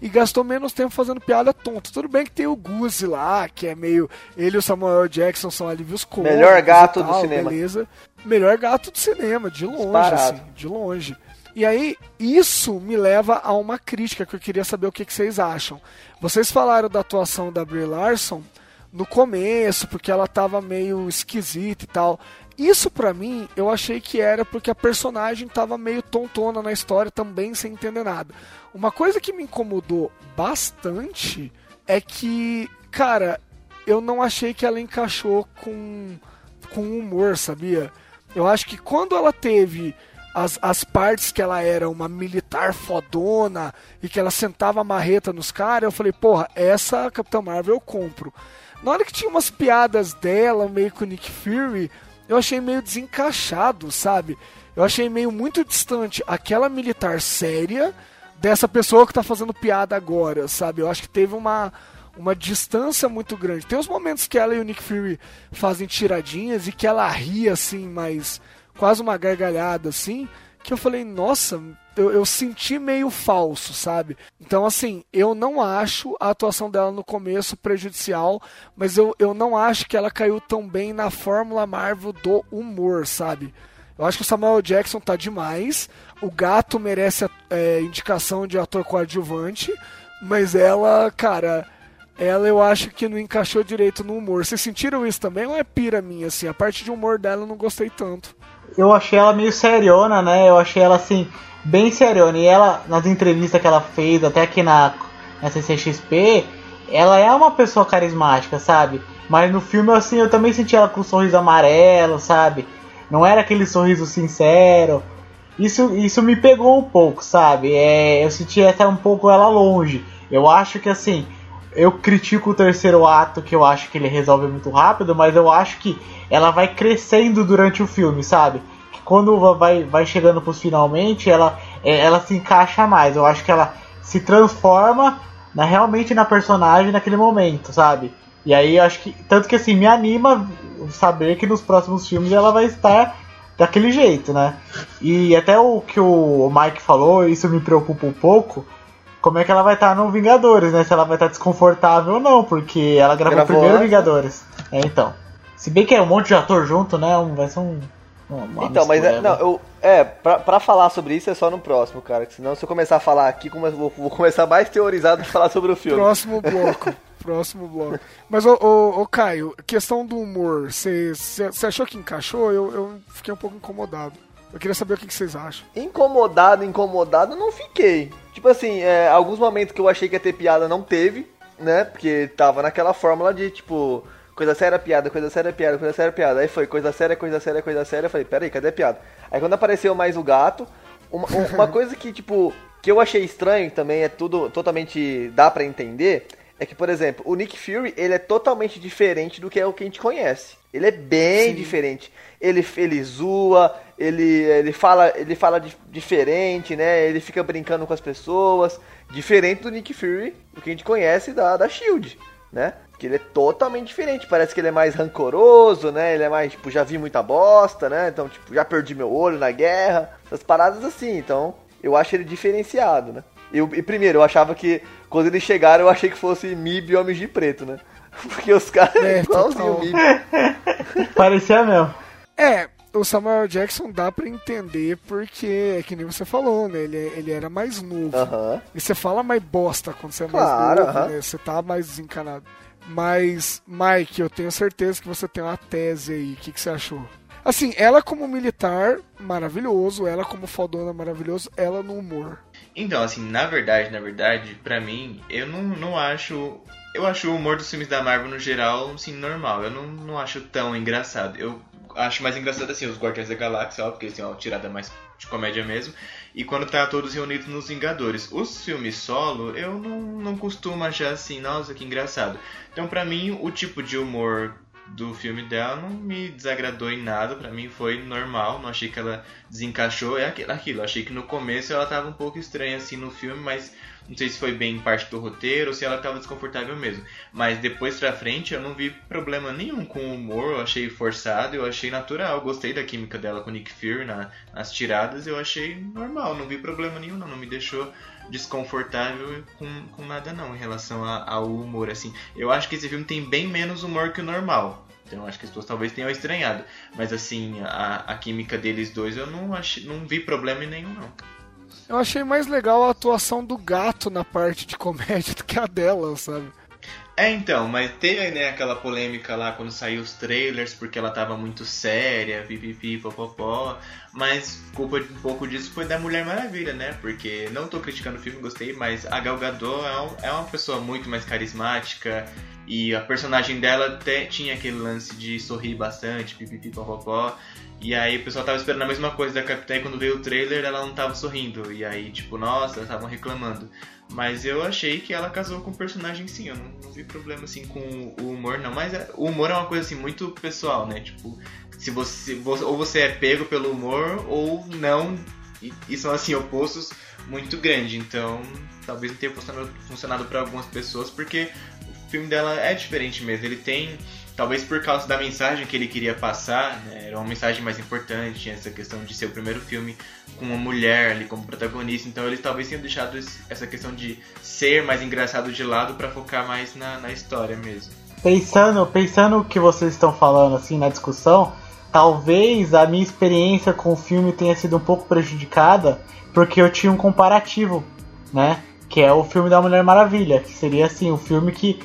e gastou menos tempo fazendo piada tonta. Tudo bem que tem o Goose lá, que é meio. Ele e o Samuel Jackson são alívios cômicos. Melhor gato tal, do cinema. Beleza. Melhor gato do cinema, de longe, assim, de longe. E aí, isso me leva a uma crítica que eu queria saber o que, que vocês acham. Vocês falaram da atuação da Brie Larson no começo, porque ela tava meio esquisita e tal. Isso pra mim, eu achei que era porque a personagem tava meio tontona na história também, sem entender nada. Uma coisa que me incomodou bastante é que, cara, eu não achei que ela encaixou com, com humor, sabia? Eu acho que quando ela teve as, as partes que ela era uma militar fodona e que ela sentava a marreta nos caras, eu falei, porra, essa Capitã Marvel eu compro. Na hora que tinha umas piadas dela, meio com Nick Fury, eu achei meio desencaixado, sabe? Eu achei meio muito distante aquela militar séria dessa pessoa que tá fazendo piada agora, sabe? Eu acho que teve uma, uma distância muito grande. Tem os momentos que ela e o Nick Fury fazem tiradinhas e que ela ri assim, mas quase uma gargalhada assim, que eu falei, nossa, eu, eu senti meio falso, sabe? Então, assim, eu não acho a atuação dela no começo prejudicial, mas eu, eu não acho que ela caiu tão bem na fórmula Marvel do humor, sabe? Eu acho que o Samuel Jackson tá demais. O gato merece é, indicação de ator coadjuvante, mas ela, cara, ela eu acho que não encaixou direito no humor. Vocês sentiram isso também ou é pira minha, assim? A parte de humor dela eu não gostei tanto. Eu achei ela meio seriona, né? Eu achei ela assim, bem seriona. E ela, nas entrevistas que ela fez, até aqui na, na CCXP, ela é uma pessoa carismática, sabe? Mas no filme, assim, eu também senti ela com um sorriso amarelo, sabe? Não era aquele sorriso sincero. Isso, isso me pegou um pouco, sabe? É, eu senti até um pouco ela longe. Eu acho que assim, eu critico o terceiro ato, que eu acho que ele resolve muito rápido, mas eu acho que ela vai crescendo durante o filme, sabe? Quando vai, vai chegando pros finalmente, ela, é, ela se encaixa mais. Eu acho que ela se transforma na, realmente na personagem naquele momento, sabe? E aí eu acho que. Tanto que assim, me anima saber que nos próximos filmes ela vai estar daquele jeito, né? E até o que o Mike falou, isso me preocupa um pouco. Como é que ela vai estar no Vingadores, né? Se ela vai estar desconfortável ou não, porque ela gravou, Gravou primeiro Vingadores. É, então. Se bem que é um monte de ator junto, né? Um, vai ser um. Uma Então, mas é, não, eu, é, pra, pra falar sobre isso é só no próximo, cara. Que senão se eu começar a falar aqui, come- vou, vou começar mais teorizado de falar sobre o filme. Próximo bloco. (laughs) Próximo bloco. Mas, ô, ô, ô, Caio, questão do humor, você achou que encaixou? Eu, eu fiquei um pouco incomodado. Eu queria saber o que que vocês acham. Incomodado, incomodado, não fiquei. Tipo assim, é, alguns momentos que eu achei que ia ter piada não teve, né? Porque tava naquela fórmula de tipo, coisa séria, piada, coisa séria, piada, coisa séria, piada. Aí foi coisa séria, coisa séria, coisa séria. Eu falei, peraí, cadê a piada? Aí quando apareceu mais o gato, uma, um- uma coisa que, tipo, que eu achei estranho também, é tudo totalmente. dá pra entender. É que, por exemplo, o Nick Fury, ele é totalmente diferente do que é o que a gente conhece. Ele é bem diferente. Ele, ele zoa, ele, ele fala, ele fala di- diferente, né? Ele fica brincando com as pessoas. Diferente do Nick Fury, o que a gente conhece da, da SHIELD, né? Que ele é totalmente diferente. Parece que ele é mais rancoroso, né? Ele é mais, tipo, já vi muita bosta, né? Então, tipo, já perdi meu olho na guerra. Essas paradas assim. Então, eu acho ele diferenciado, né? Eu, e primeiro, eu achava que quando eles chegaram, eu achei que fosse MIB e Homens de Preto, né? (laughs) Porque os caras É, é igualzinho o. MIB. (laughs) Parecia mesmo. É, o Samuel Jackson dá pra entender porque, é que nem você falou, né? Ele, ele era mais novo. Aham. E você fala mais bosta quando você é Claro, mais novo, aham. né? Você tá mais desencanado. Mas, Mike, eu tenho certeza que você tem uma tese aí. O que, que você achou? Assim, ela como militar, maravilhoso. Ela como fodona, maravilhoso. Ela no humor. Então, assim, na verdade, na verdade, pra mim, eu não, não acho. Eu acho o humor dos filmes da Marvel no geral, assim, normal. Eu não, não acho tão engraçado. Eu acho mais engraçado assim, os Guardiões da Galáxia, ó, porque assim, é uma tirada mais de comédia mesmo. E quando tá todos reunidos nos Vingadores. Os filmes solo, eu não, não costumo achar assim, nossa, que engraçado. Então, pra mim, o tipo de humor do filme dela não me desagradou em nada, para mim foi normal, não achei que ela desencaixou, é aquilo, achei que no começo ela tava um pouco estranha assim no filme, mas não sei se foi bem parte do roteiro ou se ela tava desconfortável mesmo. Mas depois pra frente eu não vi problema nenhum com o humor, eu achei forçado, eu achei natural, gostei da química dela com o Nick Fury na, nas tiradas, eu achei normal, não vi problema nenhum não, não me deixou desconfortável com, com nada não em relação a, ao humor assim. Eu acho que esse filme tem bem menos humor que o normal. Então acho que as pessoas talvez tenham estranhado. Mas assim, a, a química deles dois eu não, achei, não vi problema nenhum não. Eu achei mais legal a atuação do gato na parte de comédia do que a dela, sabe? É, então, mas teve né, aquela polêmica lá quando saiu os trailers, porque ela tava muito séria, pipipi, popopó. Mas culpa de um pouco disso foi da Mulher Maravilha, né? Porque não tô criticando o filme, gostei, mas a Gal Gadot é, é uma pessoa muito mais carismática. E a personagem dela te, tinha aquele lance de sorrir bastante, pipipi, popopó. E aí o pessoal tava esperando a mesma coisa da Capitã e quando veio o trailer ela não tava sorrindo. E aí, tipo, nossa, estavam reclamando. Mas eu achei que ela casou com o personagem sim, eu não, não, vi problema assim com o humor não, mas é, o humor é uma coisa assim muito pessoal, né? Tipo, se você ou você é pego pelo humor ou não, e, e são assim opostos muito grande, então talvez não tenha funcionado, funcionado para algumas pessoas porque o filme dela é diferente mesmo, ele tem talvez por causa da mensagem que ele queria passar, né, era uma mensagem mais importante, tinha essa questão de ser o primeiro filme com uma mulher ali como protagonista, então eles talvez tenham deixado essa questão de ser mais engraçado de lado para focar mais na, na história mesmo. Pensando, pensando o que vocês estão falando assim na discussão, talvez a minha experiência com o filme tenha sido um pouco prejudicada porque eu tinha um comparativo, né? Que é o filme da Mulher Maravilha, que seria assim, o filme que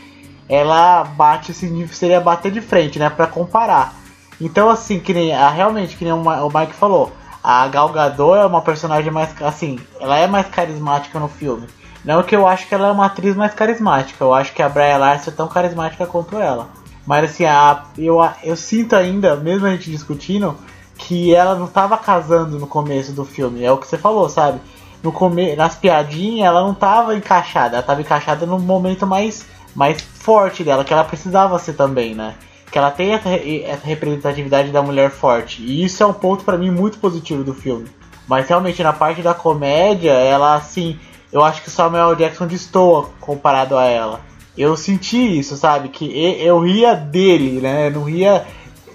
ela bate assim, seria bater de frente, né, para comparar. Então assim, que nem a, realmente que nem o Mike falou, a Gal Gadot é uma personagem mais assim, ela é mais carismática no filme. Não que eu acho que ela é uma atriz mais carismática, eu acho que a Bria Larson é tão carismática quanto ela. Mas assim, a, eu, eu sinto ainda, mesmo a gente discutindo, que ela não estava casando no começo do filme. É o que você falou, sabe? No come nas piadinhas ela não estava encaixada, ela estava encaixada no momento mais mais forte dela, que ela precisava ser também, né? Que ela tem essa, essa representatividade da mulher forte. E isso é um ponto para mim muito positivo do filme. Mas realmente na parte da comédia, ela assim, eu acho que Samuel Jackson destoa comparado a ela. Eu senti isso, sabe? Que eu ria dele, né? Eu não ria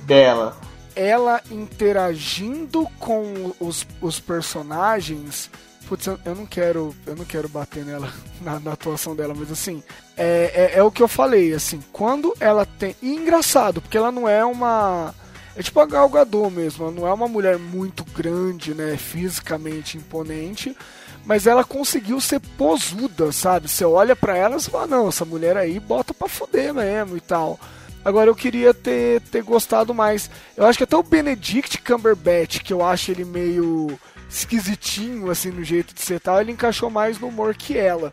dela. Ela interagindo com os, os personagens Putz, eu, não quero. Eu não quero bater nela (laughs) na, na atuação dela, mas assim. É, é, é, o que eu falei, assim, quando ela tem. E engraçado, porque ela não é uma. É tipo a Gal Gadot mesmo, ela não é uma mulher muito grande, né? Fisicamente imponente, mas ela conseguiu ser posuda, sabe? Você olha para ela e fala, não, essa mulher aí bota pra fuder mesmo e tal. Agora eu queria ter, ter gostado mais. Eu acho que até o Benedict Cumberbatch, que eu acho ele meio esquisitinho, assim, no jeito de ser tal, ele encaixou mais no humor que ela.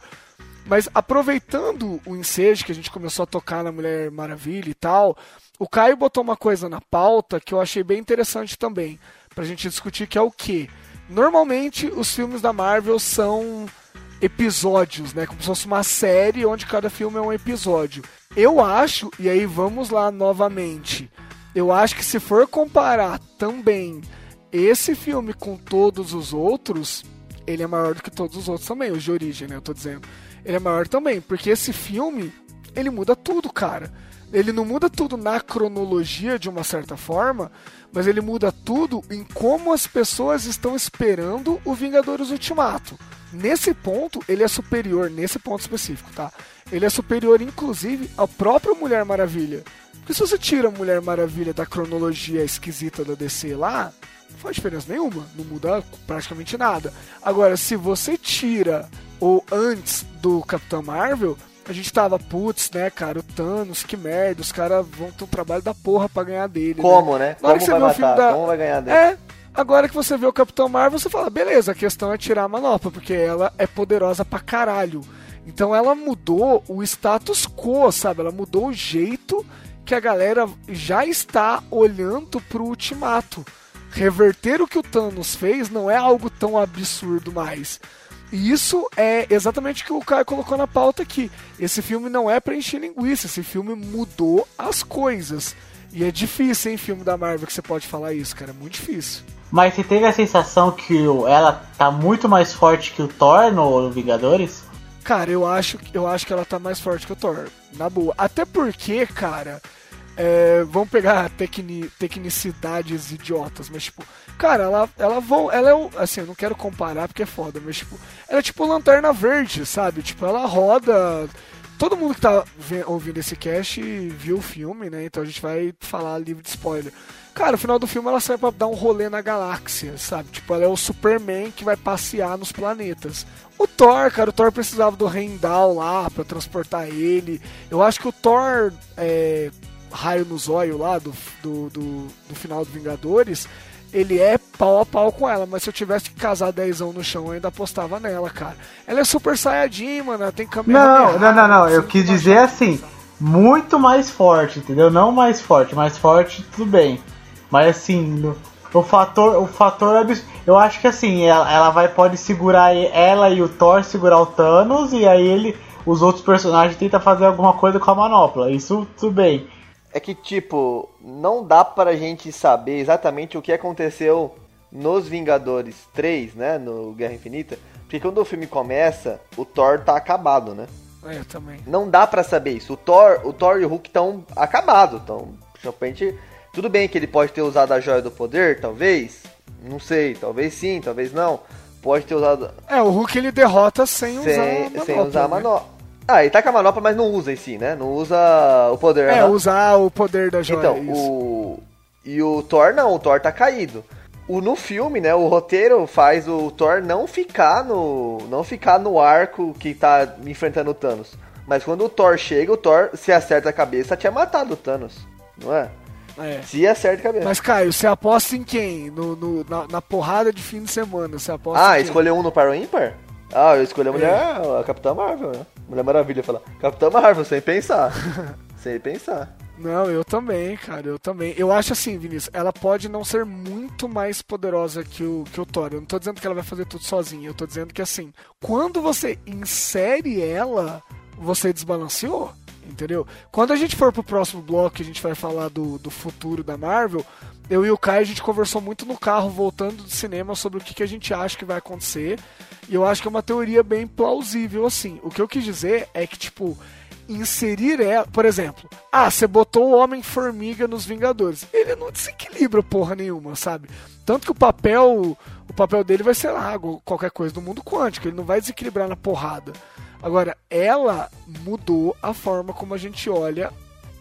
Mas aproveitando o ensejo que a gente começou a tocar na Mulher Maravilha e tal, o Caio botou uma coisa na pauta que eu achei bem interessante também, pra gente discutir, que é o que? Normalmente os filmes da Marvel são episódios, né? Como se fosse uma série onde cada filme é um episódio. Eu acho, e aí vamos lá novamente, eu acho que se for comparar também esse filme com todos os outros, ele é maior do que todos os outros também, os de origem, né? Eu tô dizendo. Ele é maior também, porque esse filme, ele muda tudo, cara. Ele não muda tudo na cronologia de uma certa forma, mas ele muda tudo em como as pessoas estão esperando o Vingadores Ultimato. Nesse ponto, ele é superior, nesse ponto específico, tá? Ele é superior, inclusive, ao próprio Mulher Maravilha. Porque se você tira a Mulher Maravilha da cronologia esquisita da DC lá, não faz diferença nenhuma, não muda praticamente nada. Agora, se você tira o antes do Capitão Marvel, a gente tava, putz, né, cara, o Thanos, que merda, os caras vão ter um trabalho da porra pra ganhar dele. Né? Como, né? né? Como vai matar? Da... Como vai ganhar dele? É, agora que você vê o Capitão Marvel, você fala, beleza, a questão é tirar a manopla, porque ela é poderosa pra caralho. Então ela mudou o status quo, sabe? Ela mudou o jeito que a galera já está olhando pro Ultimato. Reverter o que o Thanos fez não é algo tão absurdo mais. E isso é exatamente o que o Caio colocou na pauta aqui. Esse filme não é pra encher linguiça, esse filme mudou as coisas. E é difícil, hein, filme da Marvel que você pode falar isso, cara. É muito difícil. Mas você teve a sensação que ela tá muito mais forte que o Thor no Vingadores? Cara, eu acho, eu acho que ela tá mais forte que o Thor. Na boa. Até porque, cara. É, vamos pegar tecni- tecnicidades idiotas, mas tipo, cara, ela, ela, vo- ela é o. Assim, eu não quero comparar porque é foda, mas tipo, ela é tipo lanterna verde, sabe? Tipo, ela roda. Todo mundo que tá ouvindo esse cast viu o filme, né? Então a gente vai falar livre de spoiler. Cara, no final do filme ela sai pra dar um rolê na galáxia, sabe? Tipo, ela é o Superman que vai passear nos planetas. O Thor, cara, o Thor precisava do Heimdall lá pra transportar ele. Eu acho que o Thor, é, raio no zóio lá do, do, do, do final do Vingadores, ele é pau a pau com ela. Mas se eu tivesse que casar dezão no chão, eu ainda apostava nela, cara. Ela é super saiyajin, mano, ela tem câmera. Não, não, não, não. Eu quis dizer assim, muito mais forte, entendeu? Não mais forte, mais forte, tudo bem. Mas assim, o fator, o fator abs- eu acho que assim, ela, ela vai pode segurar ela e o Thor segurar o Thanos e aí ele os outros personagens tentam fazer alguma coisa com a manopla. Isso tudo bem. É que, tipo, não dá pra gente saber exatamente o que aconteceu nos Vingadores 3, né? No Guerra Infinita. Porque quando o filme começa, o Thor tá acabado, né? É, também. Não dá pra saber isso. O Thor, o Thor e o Hulk estão acabados. Então, de repente, tudo bem que ele pode ter usado a joia do poder, talvez. Não sei, talvez sim, talvez não. Pode ter usado É, o Hulk ele derrota sem, usar a sem, manopla, sem usar a né? manopla. Ah, ele tá com a manopla, mas não usa em si, né? Não usa o poder. É, usar o poder da joia. Então, isso. o. E o Thor não, o Thor tá caído. O, no filme, né, o roteiro faz o Thor não ficar no. não ficar no arco que tá enfrentando o Thanos. Mas quando o Thor chega, o Thor, se acerta a cabeça, tinha matado o Thanos. Não é? É. Se acerta a cabeça. Mas, Caio, você aposta em quem? No, no- na, na porrada de fim de semana, você aposta Ah, em quem? escolheu um no par ou ímpar? Ah, eu escolhi a mulher, a Capitã Marvel, né? Mulher Maravilha falar. Capitã Marvel, sem pensar. (laughs) sem pensar. Não, eu também, cara, eu também. Eu acho assim, Vinícius, ela pode não ser muito mais poderosa que o, que o Thor. Eu não tô dizendo que ela vai fazer tudo sozinha, eu tô dizendo que assim, quando você insere ela, você desbalanceou. Entendeu? Quando a gente for pro próximo bloco, a gente vai falar do, do futuro da Marvel, eu e o Caio a gente conversou muito no carro voltando do cinema sobre o que, que a gente acha que vai acontecer. E eu acho que é uma teoria bem plausível, assim. O que eu quis dizer é que, tipo, inserir ela. Por exemplo, ah, você botou o Homem-Formiga nos Vingadores. Ele não desequilibra porra nenhuma, sabe? Tanto que o papel. O papel dele vai ser lá, qualquer coisa do mundo quântico. Ele não vai desequilibrar na porrada. Agora, ela mudou a forma como a gente olha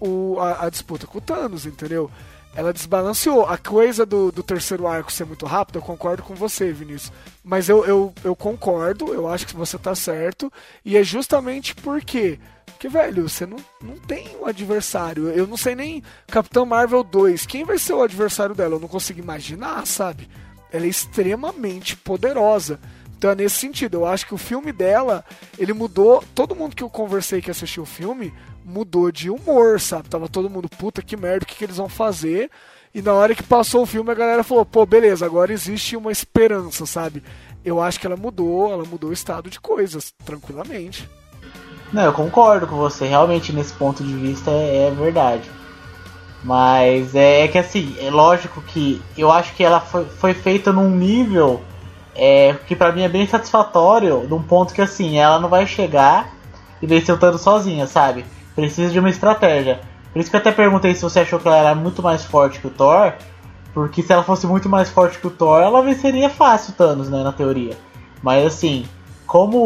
o, a, a disputa com o Thanos, entendeu? Ela desbalanceou. A coisa do, do terceiro arco ser muito rápido, eu concordo com você, Vinícius. Mas eu, eu, eu concordo, eu acho que você tá certo. E é justamente porque. Porque, velho, você não, não tem um adversário. Eu não sei nem Capitão Marvel 2. Quem vai ser o adversário dela? Eu não consigo imaginar, sabe? Ela é extremamente poderosa. Então é nesse sentido, eu acho que o filme dela, ele mudou. Todo mundo que eu conversei que assistiu o filme mudou de humor, sabe? Tava todo mundo, puta que merda, o que, que eles vão fazer? E na hora que passou o filme, a galera falou, pô, beleza, agora existe uma esperança, sabe? Eu acho que ela mudou, ela mudou o estado de coisas, tranquilamente. Não, eu concordo com você. Realmente, nesse ponto de vista, é, é verdade. Mas é, que assim, é lógico que eu acho que ela foi, foi feita num nível é, que pra mim é bem satisfatório, num ponto que assim, ela não vai chegar e vencer o sozinha, sabe? Precisa de uma estratégia. Por isso que eu até perguntei se você achou que ela era muito mais forte que o Thor. Porque se ela fosse muito mais forte que o Thor, ela venceria fácil o Thanos, né, na teoria. Mas assim, como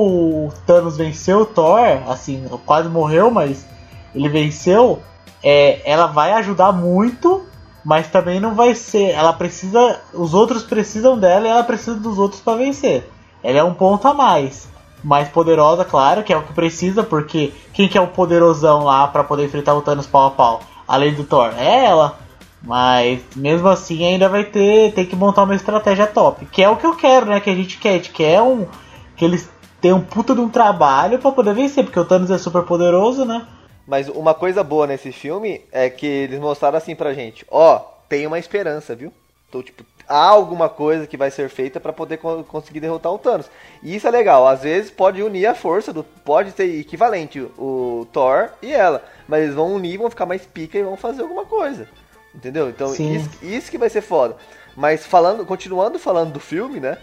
o Thanos venceu o Thor, assim, quase morreu, mas ele venceu, é, ela vai ajudar muito, mas também não vai ser. Ela precisa. Os outros precisam dela e ela precisa dos outros para vencer. Ela é um ponto a mais. Mais poderosa, claro, que é o que precisa, porque quem que é o poderosão lá para poder enfrentar o Thanos pau a pau? Além do Thor? É ela. Mas mesmo assim ainda vai ter, tem que montar uma estratégia top. Que é o que eu quero, né? Que a gente quer. Gente quer um. Que eles tenham um puta de um trabalho para poder vencer, porque o Thanos é super poderoso, né? Mas uma coisa boa nesse filme é que eles mostraram assim pra gente, ó, tem uma esperança, viu? Então, tipo, há alguma coisa que vai ser feita pra poder co- conseguir derrotar o Thanos. E isso é legal, às vezes pode unir a força, do, pode ser equivalente o Thor e ela, mas eles vão unir, vão ficar mais pica e vão fazer alguma coisa. Entendeu? Então, isso, isso que vai ser foda. Mas falando, continuando falando do filme, né?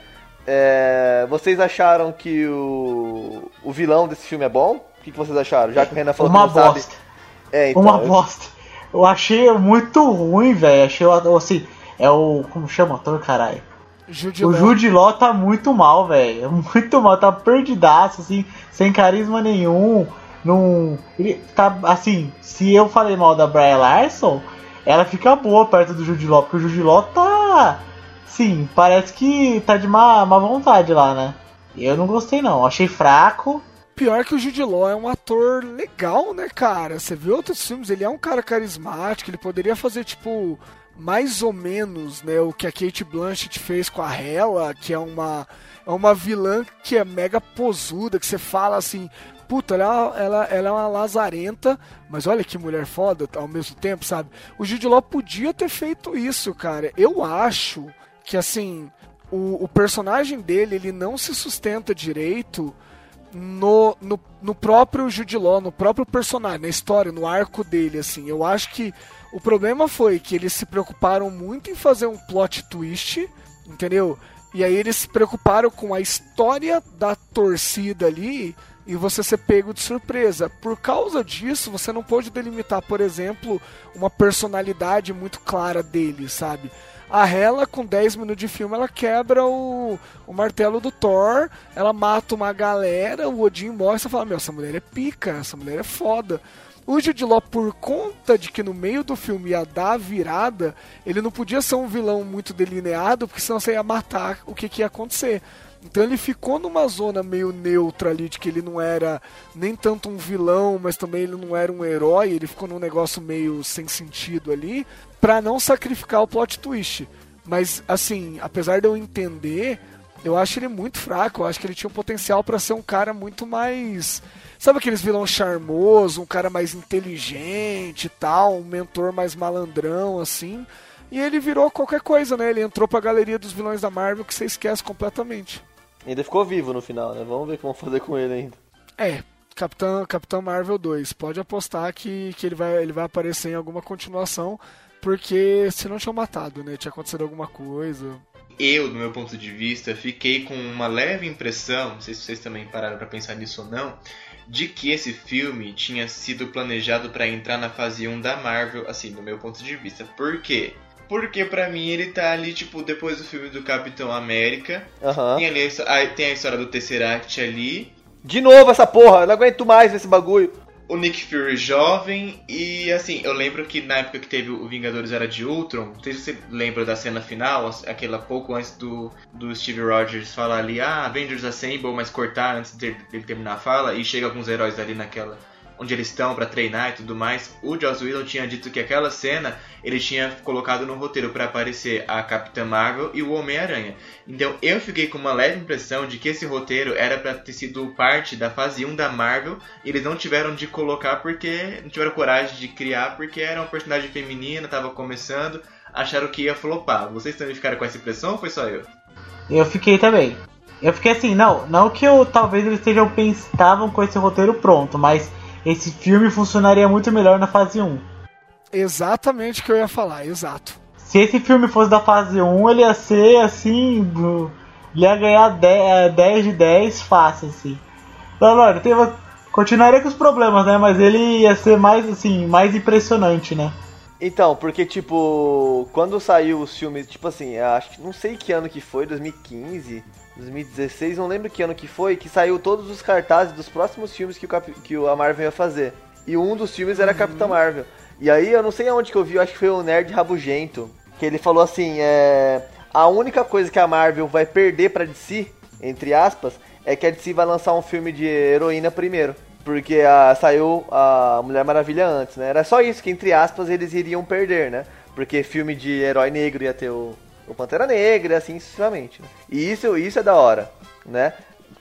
é, vocês acharam que o, o vilão desse filme é bom? O que, que vocês acharam? Já que o Renan falou Uma que não bosta. sabe. É, então, Uma eu- bosta. Eu achei muito ruim, velho. Achei assim. É o. Como chama o ator, caralho? Jude O Law. Jude Law tá muito mal, velho. Muito mal, tá perdidaço, assim, sem carisma nenhum. Não. Ele tá assim, se eu falei mal da Brian Larson, ela fica boa perto do Jude Law, porque o Jude Law tá. Sim, parece que tá de má, má vontade lá, né? Eu não gostei não, achei fraco. Pior que o Jude Law é um ator legal, né, cara? Você vê outros filmes, ele é um cara carismático, ele poderia fazer, tipo, mais ou menos, né, o que a Kate Blanchett fez com a Hela, que é uma, é uma vilã que é mega posuda, que você fala assim, puta, ela, ela, ela é uma lazarenta, mas olha que mulher foda ao mesmo tempo, sabe? O Jude Law podia ter feito isso, cara. Eu acho que, assim, o, o personagem dele, ele não se sustenta direito no, no, no próprio Jude Law, no próprio personagem, na história, no arco dele, assim. Eu acho que o problema foi que eles se preocuparam muito em fazer um plot twist, entendeu? E aí eles se preocuparam com a história da torcida ali e você ser pego de surpresa. Por causa disso, você não pôde delimitar, por exemplo, uma personalidade muito clara dele, sabe? A Hela, com 10 minutos de filme, ela quebra o, o martelo do Thor, ela mata uma galera, o Odin morre, você fala, meu, essa mulher é pica, essa mulher é foda. O Jude Law, por conta de que no meio do filme ia dar a virada, ele não podia ser um vilão muito delineado, porque senão você ia matar o que, que ia acontecer. Então ele ficou numa zona meio neutra ali, de que ele não era nem tanto um vilão, mas também ele não era um herói, ele ficou num negócio meio sem sentido ali, pra não sacrificar o plot twist. Mas assim, apesar de eu entender, eu acho ele muito fraco, eu acho que ele tinha um potencial pra ser um cara muito mais Sabe aqueles vilão charmoso, um cara mais inteligente e tal, um mentor mais malandrão, assim. E ele virou qualquer coisa, né? Ele entrou pra galeria dos vilões da Marvel que você esquece completamente. Ainda ficou vivo no final, né? Vamos ver o que vão fazer com ele ainda. É, Capitão, Capitão Marvel 2. Pode apostar que, que ele, vai, ele vai aparecer em alguma continuação, porque se não tinham matado, né? Tinha acontecido alguma coisa. Eu, do meu ponto de vista, fiquei com uma leve impressão, não sei se vocês também pararam pra pensar nisso ou não, de que esse filme tinha sido planejado pra entrar na fase 1 da Marvel, assim, do meu ponto de vista. Por quê? Porque pra mim ele tá ali, tipo, depois do filme do Capitão América. Aham. Tem, ali a- tem a história do Tesseract ali. De novo essa porra, eu não aguento mais esse bagulho. O Nick Fury jovem. E assim, eu lembro que na época que teve o Vingadores Era de Ultron. Não sei se você lembra da cena final, aquela pouco antes do, do Steve Rogers falar ali, ah, Avengers Assemble, mas cortar antes de- dele terminar a fala. E chega alguns heróis ali naquela. Onde eles estão pra treinar e tudo mais. O Joss Whedon tinha dito que aquela cena ele tinha colocado no roteiro pra aparecer a Capitã Marvel e o Homem-Aranha. Então eu fiquei com uma leve impressão de que esse roteiro era pra ter sido parte da fase 1 da Marvel e eles não tiveram de colocar porque não tiveram coragem de criar porque era uma personagem feminina, tava começando, acharam que ia flopar. Vocês também ficaram com essa impressão ou foi só eu? Eu fiquei também. Eu fiquei assim, não, não que eu talvez eles estejam pensavam com esse roteiro pronto, mas esse filme funcionaria muito melhor na fase 1. Exatamente o que eu ia falar, exato. Se esse filme fosse da fase 1, ele ia ser assim. Ele ia ganhar 10, 10 de 10 fácil, assim. Não, teve, continuaria com os problemas, né? Mas ele ia ser mais assim, mais impressionante, né? Então, porque, tipo, quando saiu os filmes, tipo assim, acho que não sei que ano que foi, 2015, 2016, não lembro que ano que foi, que saiu todos os cartazes dos próximos filmes que, o Cap- que a Marvel ia fazer. E um dos filmes era Capitã Marvel. E aí, eu não sei aonde que eu vi, eu acho que foi o Nerd Rabugento, que ele falou assim, é... A única coisa que a Marvel vai perder pra DC, entre aspas, é que a DC vai lançar um filme de heroína primeiro. Porque a, saiu a Mulher Maravilha antes, né? Era só isso que, entre aspas, eles iriam perder, né? Porque filme de herói negro ia ter o, o Pantera Negra assim sucessivamente. né? E isso, isso é da hora, né?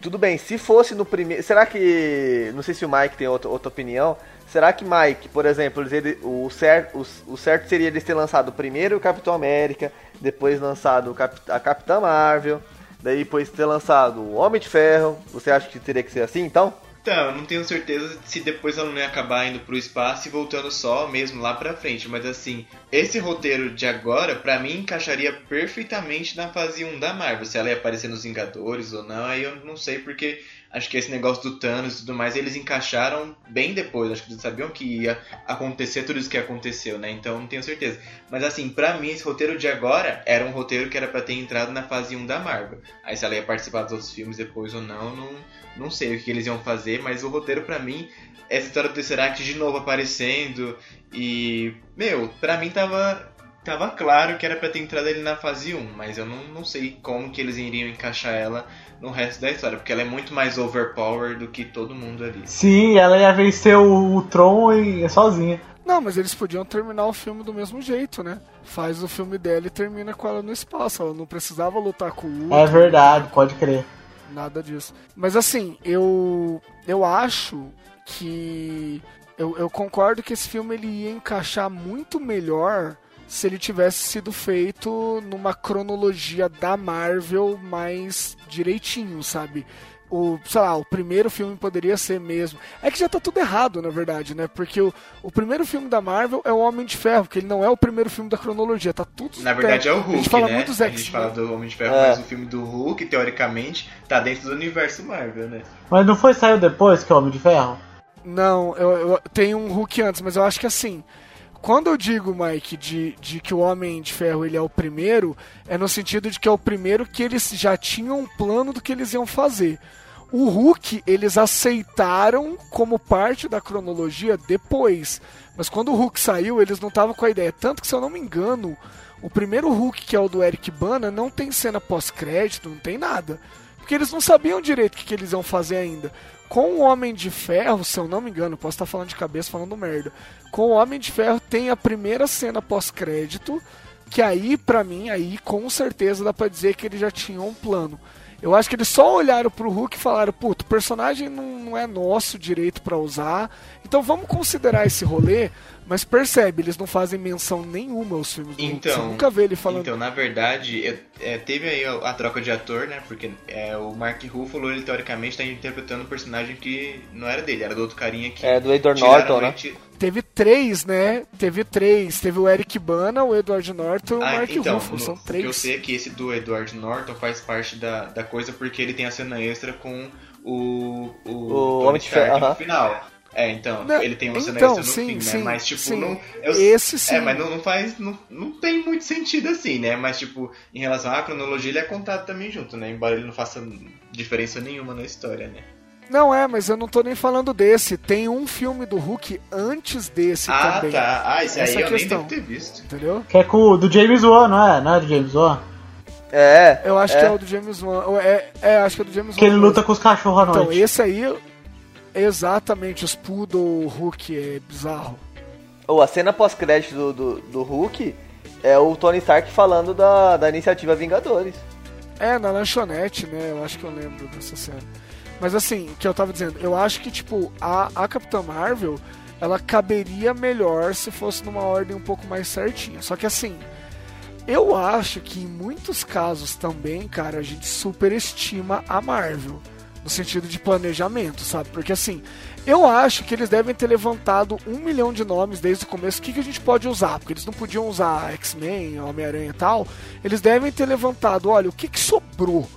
tudo bem, se fosse no primeiro. Será que. Não sei se o Mike tem outra, outra opinião. Será que Mike, por exemplo, ele, o, certo, o, o certo seria eles ter lançado primeiro o Capitão América, depois lançado Cap, a Capitã Marvel, daí depois ter lançado o Homem de Ferro? Você acha que teria que ser assim então? Então, não tenho certeza se depois ela não ia acabar indo pro espaço e voltando só mesmo lá pra frente. Mas assim, esse roteiro de agora, pra mim, encaixaria perfeitamente na fase 1 da Marvel. Se ela ia aparecer nos Vingadores ou não, aí eu não sei porque acho que esse negócio do Thanos e tudo mais, eles encaixaram bem depois. Acho que eles sabiam que ia acontecer tudo isso que aconteceu, né? Então não tenho certeza. Mas assim, pra mim, esse roteiro de agora era um roteiro que era para ter entrado na fase 1 da Marvel. Aí se ela ia participar dos outros filmes depois ou não, não, não sei o que eles iam fazer, mas o roteiro para mim, essa história do Tesseract de novo aparecendo e. Meu, pra mim tava. Tava claro que era pra ter entrado ele na fase 1, mas eu não, não sei como que eles iriam encaixar ela no resto da história, porque ela é muito mais overpowered do que todo mundo ali. Sim, ela ia vencer o, o Tron e, sozinha. Não, mas eles podiam terminar o filme do mesmo jeito, né? Faz o filme dela e termina com ela no espaço. Ela não precisava lutar com o Ultron. É verdade, pode crer. Nada disso. Mas assim, eu eu acho que eu, eu concordo que esse filme ele ia encaixar muito melhor se ele tivesse sido feito numa cronologia da Marvel mais direitinho, sabe? O, sei lá, o primeiro filme poderia ser mesmo. É que já tá tudo errado, na verdade, né? Porque o, o primeiro filme da Marvel é o Homem de Ferro, que ele não é o primeiro filme da cronologia, tá tudo Na verdade é o Hulk, a gente fala né? muito a gente fala do Homem de Ferro, É. mas o filme do Hulk, teoricamente, tá dentro do universo Marvel, né? Mas não foi saiu depois que é o Homem de Ferro? Não, eu, eu tenho um Hulk antes, mas eu acho que assim. Quando eu digo, Mike, de, de que o Homem de Ferro ele é o primeiro, é no sentido de que é o primeiro que eles já tinham um plano do que eles iam fazer. O Hulk, eles aceitaram como parte da cronologia depois. Mas quando o Hulk saiu, eles não estavam com a ideia. Tanto que, se eu não me engano, o primeiro Hulk, que é o do Eric Bana, não tem cena pós-crédito, não tem nada. Porque eles não sabiam direito o que, que eles iam fazer ainda. Com o Homem de Ferro, se eu não me engano, posso estar falando de cabeça falando merda. Com o Homem de Ferro tem a primeira cena pós-crédito, que aí, pra mim, aí com certeza dá pra dizer que eles já tinham um plano. Eu acho que eles só olharam pro Hulk e falaram, puto, o personagem não, não é nosso direito pra usar, então vamos considerar esse rolê, mas percebe, eles não fazem menção nenhuma aos filmes do Hulk. Você Então, nunca vê ele falando. Então, na verdade, é- é, teve aí a, a troca de ator, né? Porque é, o Mark Ruffalo, ele teoricamente tá interpretando um personagem que não era dele, era do outro carinha que. É, do Edward Norton, né? Teve três, né? Teve três. Teve o Eric Bana, o Edward Norton e o Ah, Mark então, Ruffalo. São o que três. eu sei é que esse do Edward Norton faz parte da, da coisa porque ele tem a cena extra com o, o, O Tony Homem de Ferro, Stark no aham. final. É, então, Não, ele tem uma cena então, extra no sim, fim, sim, né? Mas, tipo, sim. não. eu- Esse sim. É, mas não, não faz. Não, não tem muito sentido assim, né? Mas, tipo, em relação à cronologia, ele é contado também junto, né? Embora ele não faça diferença nenhuma na história, né? Não é, mas eu não tô nem falando desse. Tem um filme do Hulk antes desse ah, também. tá. Ah, esse Essa aí é eu questão. nem devo ter visto. Entendeu? Que é com o do James Wan, não é? Não é do James Wan? É. Eu acho é. que é o do James Wan. É, é, acho que é do James Que ele Wan. luta com os cachorros à Então, noite. esse aí, exatamente, os Poodle Hulk é bizarro. Ou a cena pós-crédito do, do, do Hulk é o Tony Stark falando da, da iniciativa Vingadores. É, na lanchonete, né? Eu acho que eu lembro dessa cena. Mas assim, o que eu tava dizendo, eu acho que, tipo, a, a Capitã Marvel, ela caberia melhor se fosse numa ordem um pouco mais certinha. Só que assim, eu acho que em muitos casos também, cara, a gente superestima a Marvel. No sentido de planejamento, sabe? Porque assim, eu acho que eles devem ter levantado um milhão de nomes desde o começo. O que, que a gente pode usar? Porque eles não podiam usar X-Men, Homem-Aranha e tal. Eles devem ter levantado, olha, o que, que sobrou?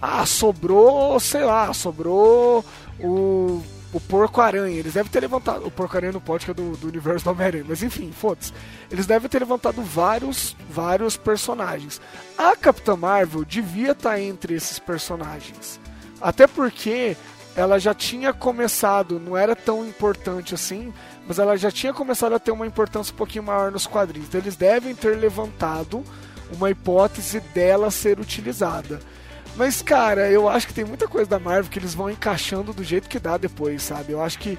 Ah, sobrou, sei lá, sobrou o, o Porco-Aranha. Eles devem ter levantado. O Porco-Aranha não pode, que é do, do universo do Homem-Aranha. Mas enfim, foda-se. Eles devem ter levantado vários, vários personagens. A Capitã Marvel devia estar entre esses personagens. Até porque ela já tinha começado, não era tão importante assim, mas ela já tinha começado a ter uma importância um pouquinho maior nos quadrinhos. Então eles devem ter levantado uma hipótese dela ser utilizada. Mas, cara, eu acho que tem muita coisa da Marvel que eles vão encaixando do jeito que dá depois, sabe? Eu acho que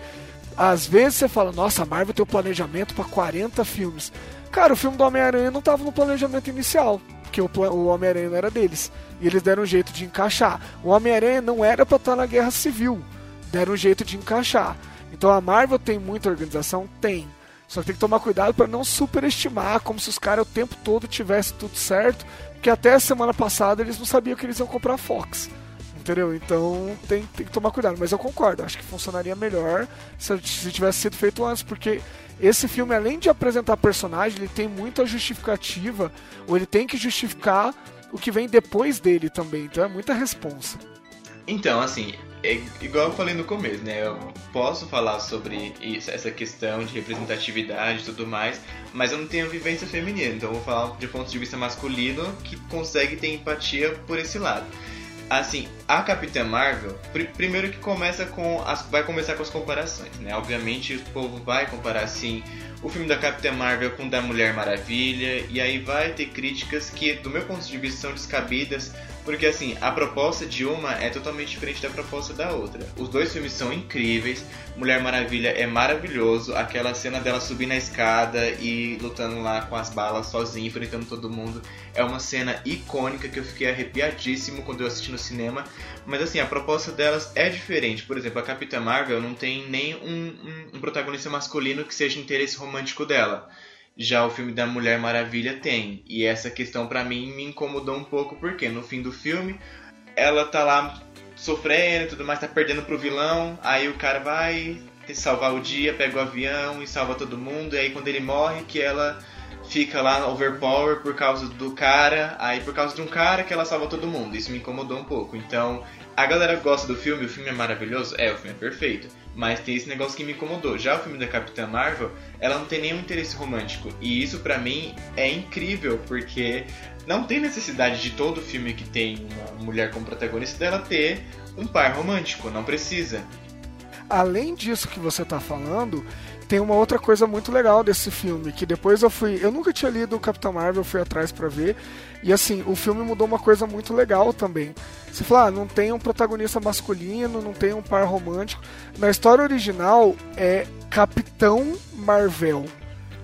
às vezes você fala, nossa, a Marvel tem o planejamento para 40 filmes. Cara, o filme do Homem-Aranha não tava no planejamento inicial. porque o, o Homem-Aranha não era deles. E eles deram um jeito de encaixar. O Homem-Aranha não era pra estar na Guerra Civil. Deram um jeito de encaixar. Então a Marvel tem muita organização? Tem. Só que tem que tomar cuidado pra não superestimar, como se os caras o tempo todo tivessem tudo certo. Porque até semana passada eles não sabiam que eles iam comprar a Fox. Entendeu? Então tem, tem que tomar cuidado. Mas eu concordo, acho que funcionaria melhor se, se tivesse sido feito antes, porque esse filme, além de apresentar personagem, ele tem muita justificativa, ou ele tem que justificar o que vem depois dele também. Então é muita responsa. Então, assim, é igual eu falei no começo, né? Eu posso falar sobre isso, essa questão de representatividade e tudo mais, mas eu não tenho vivência feminina, então eu vou falar de ponto de vista masculino que consegue ter empatia por esse lado. Assim, a Capitã Marvel, pr primeiro que começa com as, vai começar com as comparações, né? Obviamente o povo vai comparar assim o filme da Capitã Marvel com o da Mulher Maravilha e aí vai ter críticas que, do meu ponto de vista, são descabidas porque assim, a proposta de uma é totalmente diferente da proposta da outra. Os dois filmes são incríveis. Mulher Maravilha é maravilhoso. Aquela cena dela subindo a escada e lutando lá com as balas sozinha, enfrentando todo mundo. É uma cena icônica que eu fiquei arrepiadíssimo quando eu assisti no cinema. Mas assim, a proposta delas é diferente. Por exemplo, a Capitã Marvel não tem nem um, um, um protagonista masculino que seja interesse romântico dela. Já o filme da Mulher Maravilha tem. E essa questão pra mim me incomodou um pouco, porque no fim do filme ela tá lá sofrendo e tudo mais, tá perdendo pro vilão, aí o cara vai salvar o dia, pega o avião e salva todo mundo, e aí quando ele morre que ela fica lá overpower por causa do cara, aí por causa de um cara que ela salva todo mundo. Isso me incomodou um pouco. Então, a galera gosta do filme, o filme é maravilhoso? É, o filme é perfeito. Mas tem esse negócio que me incomodou. Já o filme da Capitã Marvel, ela não tem nenhum interesse romântico. E isso pra mim é incrível, porque não tem necessidade de todo filme que tem uma mulher como protagonista dela ter um par romântico. Não precisa. Além disso que você tá falando, tem uma outra coisa muito legal desse filme, que depois eu fui. Eu nunca tinha lido o Capitão Marvel, fui atrás para ver. E assim, o filme mudou uma coisa muito legal também. Você fala, ah, não tem um protagonista masculino, não tem um par romântico. Na história original é Capitão Marvel.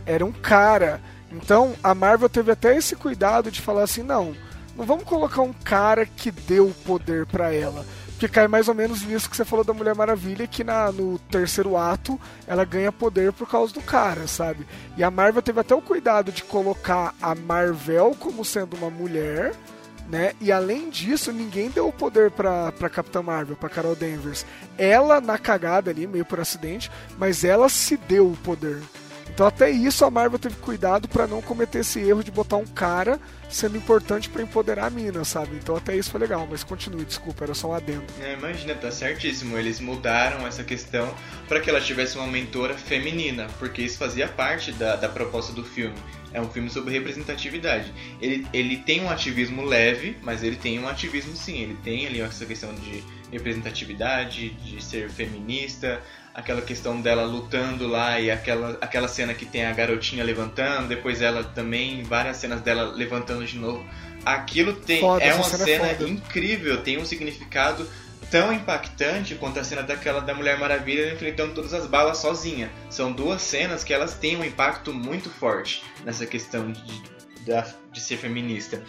Era um cara. Então a Marvel teve até esse cuidado de falar assim, não, não vamos colocar um cara que deu o poder para ela. Porque cai mais ou menos nisso que você falou da Mulher Maravilha, que na, no terceiro ato ela ganha poder por causa do cara, sabe? E a Marvel teve até o cuidado de colocar a Marvel como sendo uma mulher, né? E além disso, ninguém deu o poder pra, pra Capitã Marvel, pra Carol Danvers. Ela na cagada ali, meio por acidente, mas ela se deu o poder. Então até isso a Marvel teve cuidado para não cometer esse erro de botar um cara sendo importante para empoderar a mina, sabe? Então até isso foi legal, mas continue, desculpa, era só um adendo. É, imagina, tá certíssimo. Eles mudaram essa questão para que ela tivesse uma mentora feminina, porque isso fazia parte da, da proposta do filme. É um filme sobre representatividade. Ele, ele tem um ativismo leve, mas ele tem um ativismo sim. Ele tem ali essa questão de representatividade, de ser feminista, aquela questão dela lutando lá e aquela, aquela cena que tem a garotinha levantando, depois ela também, várias cenas dela levantando de novo. Aquilo tem Foda, é uma cena cena é foda. incrível, tem um significado tão impactante quanto a cena daquela da Mulher Maravilha enfrentando todas as balas sozinha. São duas cenas que elas têm um impacto muito forte nessa questão de, da- de ser feminista.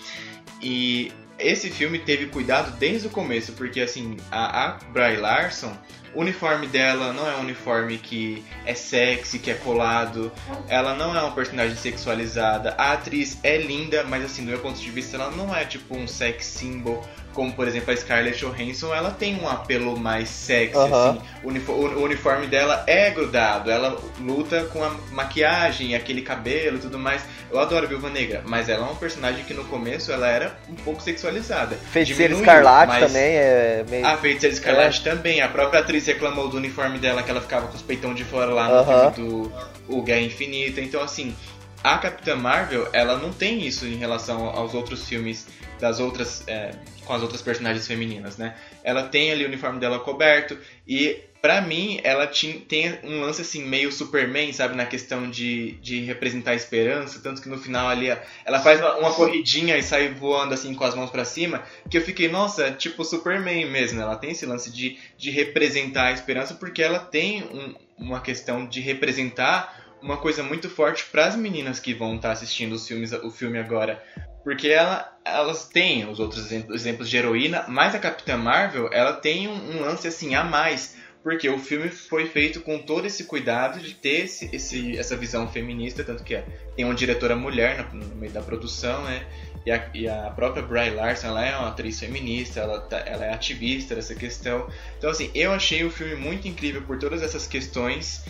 E esse filme teve cuidado desde o começo, porque assim, a, a Bry Larson, o uniforme dela não é um uniforme que é sexy, que é colado, ela não é uma personagem sexualizada, a atriz é linda, mas assim, do meu ponto de vista, ela não é tipo um sex symbol, como por exemplo a Scarlett Johansson, ela tem um apelo mais sexy, assim, o, unifo- o uniforme dela é grudado, ela luta com a maquiagem, aquele cabelo e tudo mais. Eu adoro a Viúva Negra, mas ela é uma personagem que no começo ela era um pouco sexualizada. Feiticeiro Diminuiu, Escarlate mas- também é meio. a Feiticeira Escarlate também. A própria atriz reclamou do uniforme dela, que ela ficava com os peitão de fora lá no filme do O Guerra Infinita. Então, assim, a Capitã Marvel, ela não tem isso em relação aos outros filmes das outras... é, com as outras personagens femininas, né? Ela tem ali o uniforme dela coberto e... Pra mim, ela tin- tem um lance assim, meio Superman, sabe? Na questão de, de representar a esperança. Tanto que no final ali ela faz uma, uma corridinha e sai voando assim com as mãos pra cima que eu fiquei, nossa, tipo Superman mesmo. Ela tem esse lance de, de representar a esperança porque ela tem um- uma questão de representar uma coisa muito forte para as meninas que vão estar assistindo os filmes, o filme agora. Porque ela, elas têm os outros exemplos de heroína, mas a Capitã Marvel, ela tem um, um lance assim a mais. Porque o filme foi feito com todo esse cuidado de ter esse, esse, essa visão feminista, tanto que tem uma diretora mulher no, no meio da produção, né? E a, e a, própria Bry Larson, ela é uma atriz feminista, ela, tá, ela é ativista dessa questão. Então, assim, eu achei o filme muito incrível por todas essas questões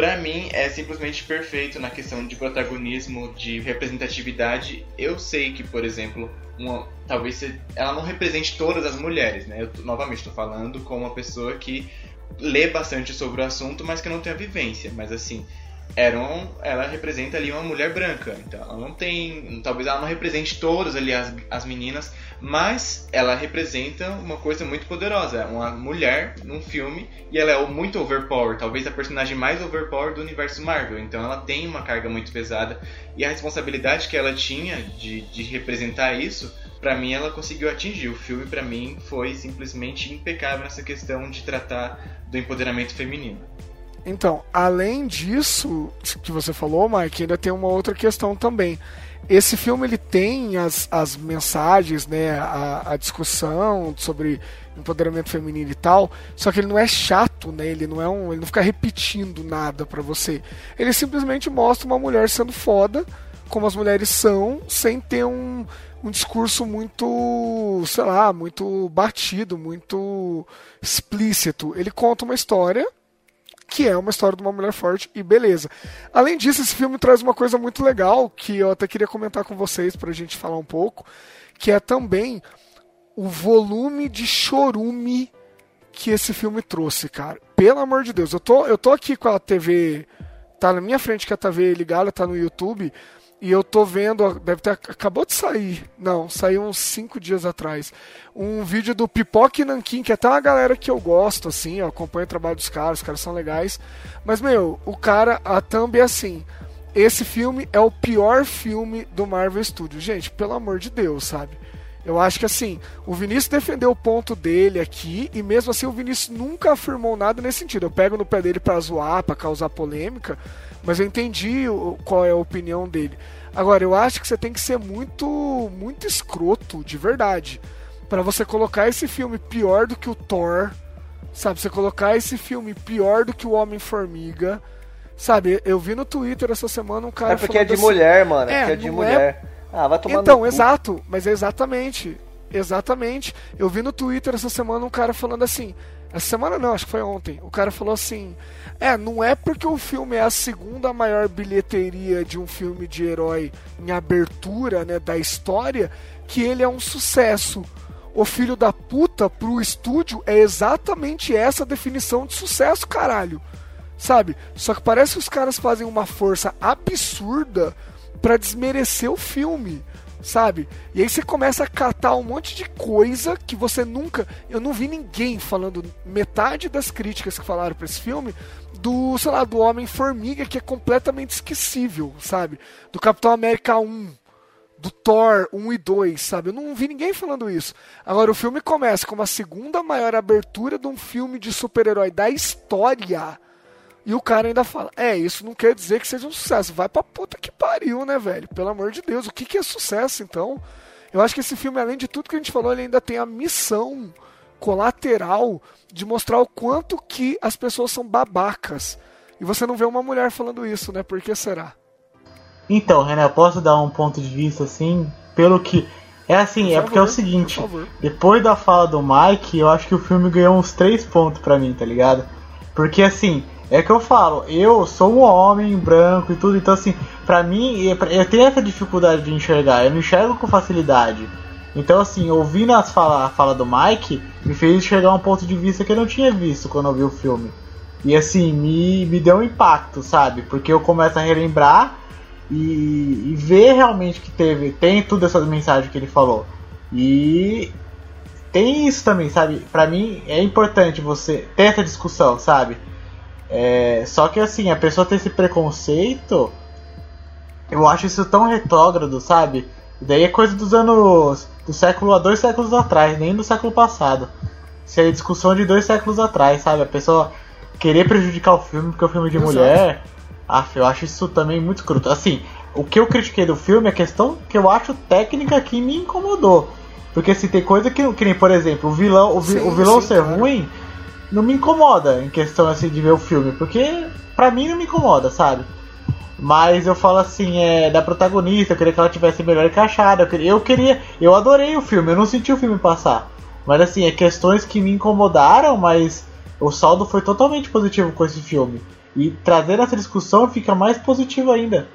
para mim é simplesmente perfeito na questão de protagonismo, de representatividade. Eu sei que, por exemplo, uma, talvez ela não represente todas as mulheres, né? Eu novamente estou falando com uma pessoa que lê bastante sobre o assunto, mas que não tem a vivência. Mas assim, Eron, ela representa ali uma mulher branca, então ela não tem, talvez ela não represente todas ali as, as meninas, mas ela representa uma coisa muito poderosa, é uma mulher num filme e ela é muito overpower, talvez a personagem mais overpower do universo Marvel, então ela tem uma carga muito pesada e a responsabilidade que ela tinha de, de representar isso, para mim ela conseguiu atingir. O filme para mim foi simplesmente impecável nessa questão de tratar do empoderamento feminino. Então, além disso que você falou, Mike, ainda tem uma outra questão também. Esse filme ele tem as, as mensagens, né, a, a discussão sobre empoderamento feminino e tal, só que ele não é chato, né? Ele não é um, ele não fica repetindo nada para você. Ele simplesmente mostra uma mulher sendo foda, como as mulheres são, sem ter um, um discurso muito, sei lá, muito batido, muito explícito. Ele conta uma história que é uma história de uma mulher forte e beleza. Além disso, esse filme traz uma coisa muito legal que eu até queria comentar com vocês pra gente falar um pouco, que é também o volume de chorume que esse filme trouxe, cara. Pelo amor de Deus, eu tô, eu tô aqui com a TV, tá na minha frente que a TV ligada, tá no YouTube, e eu tô vendo, deve ter acabou de sair, não, saiu uns 5 dias atrás, um vídeo do Pipoque Nankin, que é até uma galera que eu gosto, assim, eu acompanho o trabalho dos caras, os caras são legais. Mas, meu, o cara, a thumb é assim. Esse filme é o pior filme do Marvel Studios. Gente, pelo amor de Deus, sabe? Eu acho que assim, o Vinícius defendeu o ponto dele aqui e mesmo assim o Vinícius nunca afirmou nada nesse sentido. Eu pego no pé dele para zoar, para causar polêmica, mas eu entendi o, qual é a opinião dele. Agora, eu acho que você tem que ser muito, muito escroto, de verdade, para você colocar esse filme pior do que o Thor, sabe? Você colocar esse filme pior do que o Homem-Formiga, sabe? Eu vi no Twitter essa semana um cara. É porque é de assim, mulher, mano. É, é porque é de mulher. Ah, vai tomar Então, exato, mas é exatamente. Exatamente. Eu vi no Twitter essa semana um cara falando assim. Essa semana não, acho que foi ontem. O cara falou assim: É, não é porque o filme é a segunda maior bilheteria de um filme de herói em abertura, né, da história, que ele é um sucesso. O filho da puta pro estúdio é exatamente essa definição de sucesso, caralho. Sabe? Só que parece que os caras fazem uma força absurda para desmerecer o filme sabe? E aí você começa a catar um monte de coisa que você nunca. Eu não vi ninguém falando metade das críticas que falaram para esse filme do, sei lá, do Homem-Formiga, que é completamente esquecível, sabe? Do Capitão América 1, do Thor 1 e 2, sabe? Eu não vi ninguém falando isso. Agora, o filme começa com a segunda maior abertura de um filme de super-herói da história e o cara ainda fala: É, isso não quer dizer que seja um sucesso. Vai pra puta que pariu, né, velho? Pelo amor de Deus, o que, que é sucesso então? Eu acho que esse filme, além de tudo que a gente falou, ele ainda tem a missão colateral de mostrar o quanto que as pessoas são babacas. E você não vê uma mulher falando isso, né? Por que será? Então, René, eu posso dar um ponto de vista assim, pelo que. É assim, Por é porque é o favor, seguinte, favor. depois da fala do Mike, eu acho que o filme ganhou uns 3 pontos pra mim, tá ligado? Porque assim, é que eu falo, eu sou um homem branco e tudo, então assim, pra mim, eu tenho essa dificuldade de enxergar, eu não enxergo com facilidade. Então assim, ouvindo as fala, a fala do Mike, me fez enxergar um ponto de vista que eu não tinha visto quando eu vi o filme. E assim, me, me deu um impacto, sabe? Porque eu começo a relembrar e, e ver realmente que teve, tem tudo essa mensagem que ele falou. E tem isso também, sabe? Pra mim é importante você ter essa discussão, sabe? É, só que assim, a pessoa ter esse preconceito, eu acho isso tão retrógrado, sabe? Daí é coisa dos anos. do século há dois séculos atrás, nem do século passado. Isso é discussão de dois séculos atrás, sabe? A pessoa querer prejudicar o filme porque é um filme de Exato. mulher. Ah, eu acho isso também muito escroto. Assim, o que eu critiquei do filme é a questão que eu acho técnica que me incomodou. Porque se assim, tem coisa que, que nem, por exemplo, o vilão, o, vi, sim, o vilão sim, ser ruim não me incomoda em questão assim de ver o filme, porque pra mim não me incomoda, sabe? Mas eu falo assim, é da protagonista, eu queria que ela tivesse melhor encaixada. Eu queria, eu queria, eu adorei o filme, eu não senti o filme passar. Mas assim, é questões que me incomodaram, mas o saldo foi totalmente positivo com esse filme. E trazer essa discussão fica mais positivo ainda.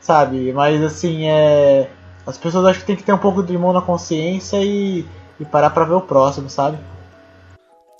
Sabe? Mas assim, é. As pessoas acho que tem que ter um pouco de mão na consciência e, e parar pra ver o próximo, sabe?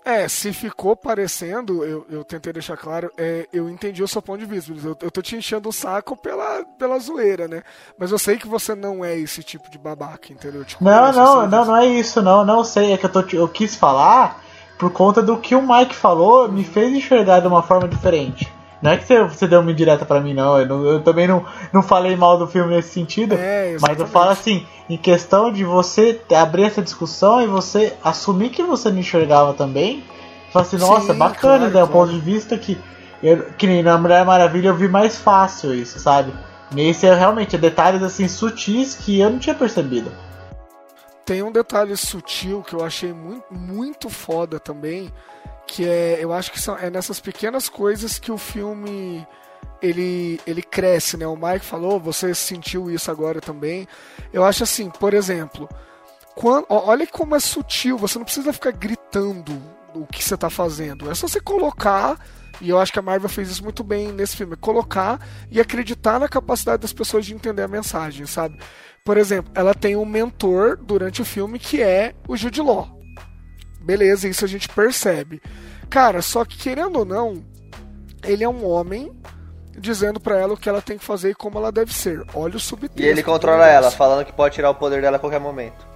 É, se ficou parecendo, eu, eu tentei deixar claro, é, eu entendi o seu ponto de vista. Eu, eu tô te enchendo o saco pela, pela zoeira, né? Mas eu sei que você não é esse tipo de babaca, entendeu? Tipo, não, não, não, não é isso, não, não sei. É que eu, tô, eu quis falar por conta do que o Mike falou, me fez enxergar de uma forma diferente. Não é que você, você deu uma indireta para mim, não. Eu, não. eu, também não, não falei mal do filme nesse sentido. É, mas eu falo assim, em questão de você abrir essa discussão e você assumir que você não enxergava também. Fala assim, nossa, Sim, bacana, claro, né? O ponto de vista que. Eu, que nem na Mulher Maravilha eu vi mais fácil isso, sabe? Nesse é realmente detalhes assim sutis que eu não tinha percebido. Tem um detalhe sutil que eu achei muito, muito foda também que é, eu acho que são, é nessas pequenas coisas que o filme ele, ele cresce, né? O Mike falou, você sentiu isso agora também. Eu acho assim, por exemplo, quando, olha como é sutil, você não precisa ficar gritando o que você está fazendo. É só você colocar, e eu acho que a Marvel fez isso muito bem nesse filme, colocar e acreditar na capacidade das pessoas de entender a mensagem, sabe? Por exemplo, ela tem um mentor durante o filme que é o Jude Law. Beleza, isso a gente percebe. Cara, só que querendo ou não, ele é um homem dizendo para ela o que ela tem que fazer e como ela deve ser. Olha o subtexto. E ele controla ela, falando que pode tirar o poder dela a qualquer momento.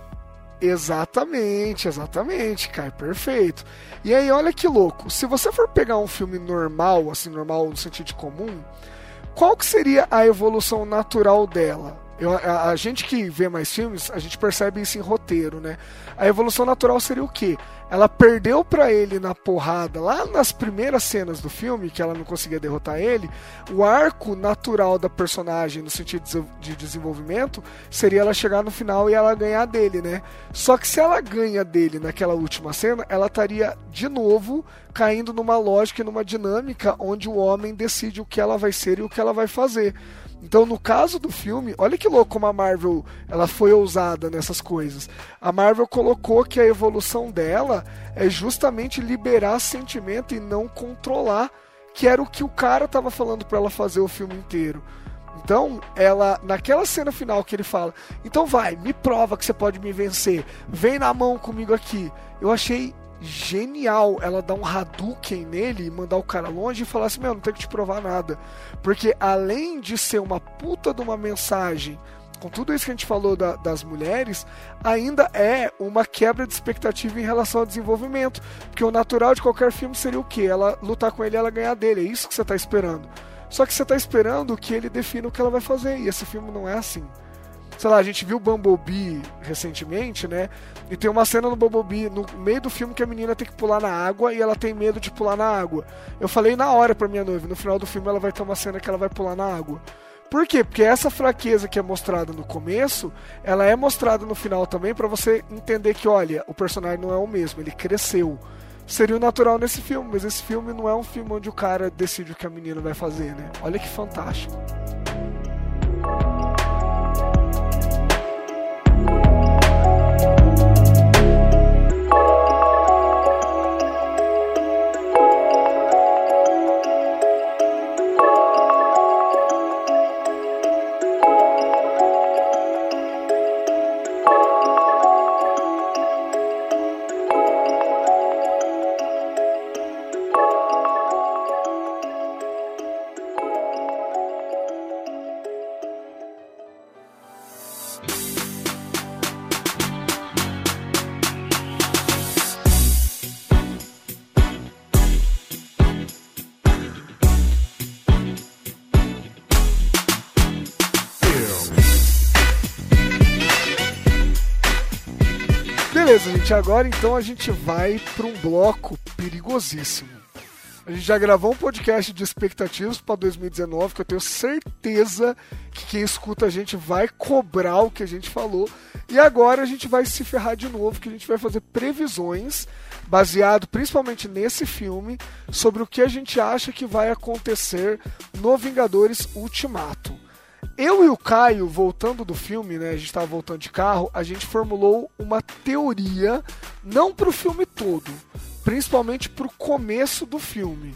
Exatamente, exatamente, Kai, perfeito. E aí, olha que louco. Se você for pegar um filme normal, assim, normal no sentido comum, qual que seria a evolução natural dela? Eu, a, a, gente que vê mais filmes, a gente percebe isso em roteiro, né? A evolução natural seria o quê? Ela perdeu para ele na porrada lá nas primeiras cenas do filme, que ela não conseguia derrotar ele. O arco natural da personagem, no sentido de desenvolvimento, seria ela chegar no final e ela ganhar dele, né? Só que se ela ganha dele naquela última cena, ela estaria de novo caindo numa lógica e numa dinâmica onde o homem decide o que ela vai ser e o que ela vai fazer. Então, no caso do filme, olha que louco como a Marvel ela foi ousada nessas coisas. A Marvel colocou que a evolução dela é justamente liberar sentimento e não controlar, que era o que o cara tava falando para ela fazer o filme inteiro. Então, ela, naquela cena final que ele fala: Então vai, me prova que você pode me vencer, vem na mão comigo aqui. Eu achei genial ela dar um Hadouken nele mandar o cara longe e falar assim: Meu, não tem que te provar nada. Porque além de ser uma puta de uma mensagem, com tudo isso que a gente falou da, das mulheres, ainda é uma quebra de expectativa em relação ao desenvolvimento. Porque o natural de qualquer filme seria o quê? Ela lutar com ele e ela ganhar dele. É isso que você está esperando. Só que você está esperando que ele defina o que ela vai fazer. E esse filme não é assim sei lá, a gente viu Bumblebee recentemente, né? E tem uma cena no Bumblebee, no meio do filme, que a menina tem que pular na água e ela tem medo de pular na água. Eu falei na hora pra minha noiva, no final do filme ela vai ter uma cena que ela vai pular na água. Por quê? Porque essa fraqueza que é mostrada no começo, ela é mostrada no final também para você entender que, olha, o personagem não é o mesmo, ele cresceu. Seria o natural nesse filme, mas esse filme não é um filme onde o cara decide o que a menina vai fazer, né? Olha que fantástico. Agora então a gente vai para um bloco perigosíssimo. A gente já gravou um podcast de expectativas para 2019, que eu tenho certeza que quem escuta a gente vai cobrar o que a gente falou. E agora a gente vai se ferrar de novo, que a gente vai fazer previsões baseado principalmente nesse filme sobre o que a gente acha que vai acontecer no Vingadores Ultimato. Eu e o Caio, voltando do filme, né? A gente estava voltando de carro, a gente formulou uma teoria, não para o filme todo, principalmente para o começo do filme.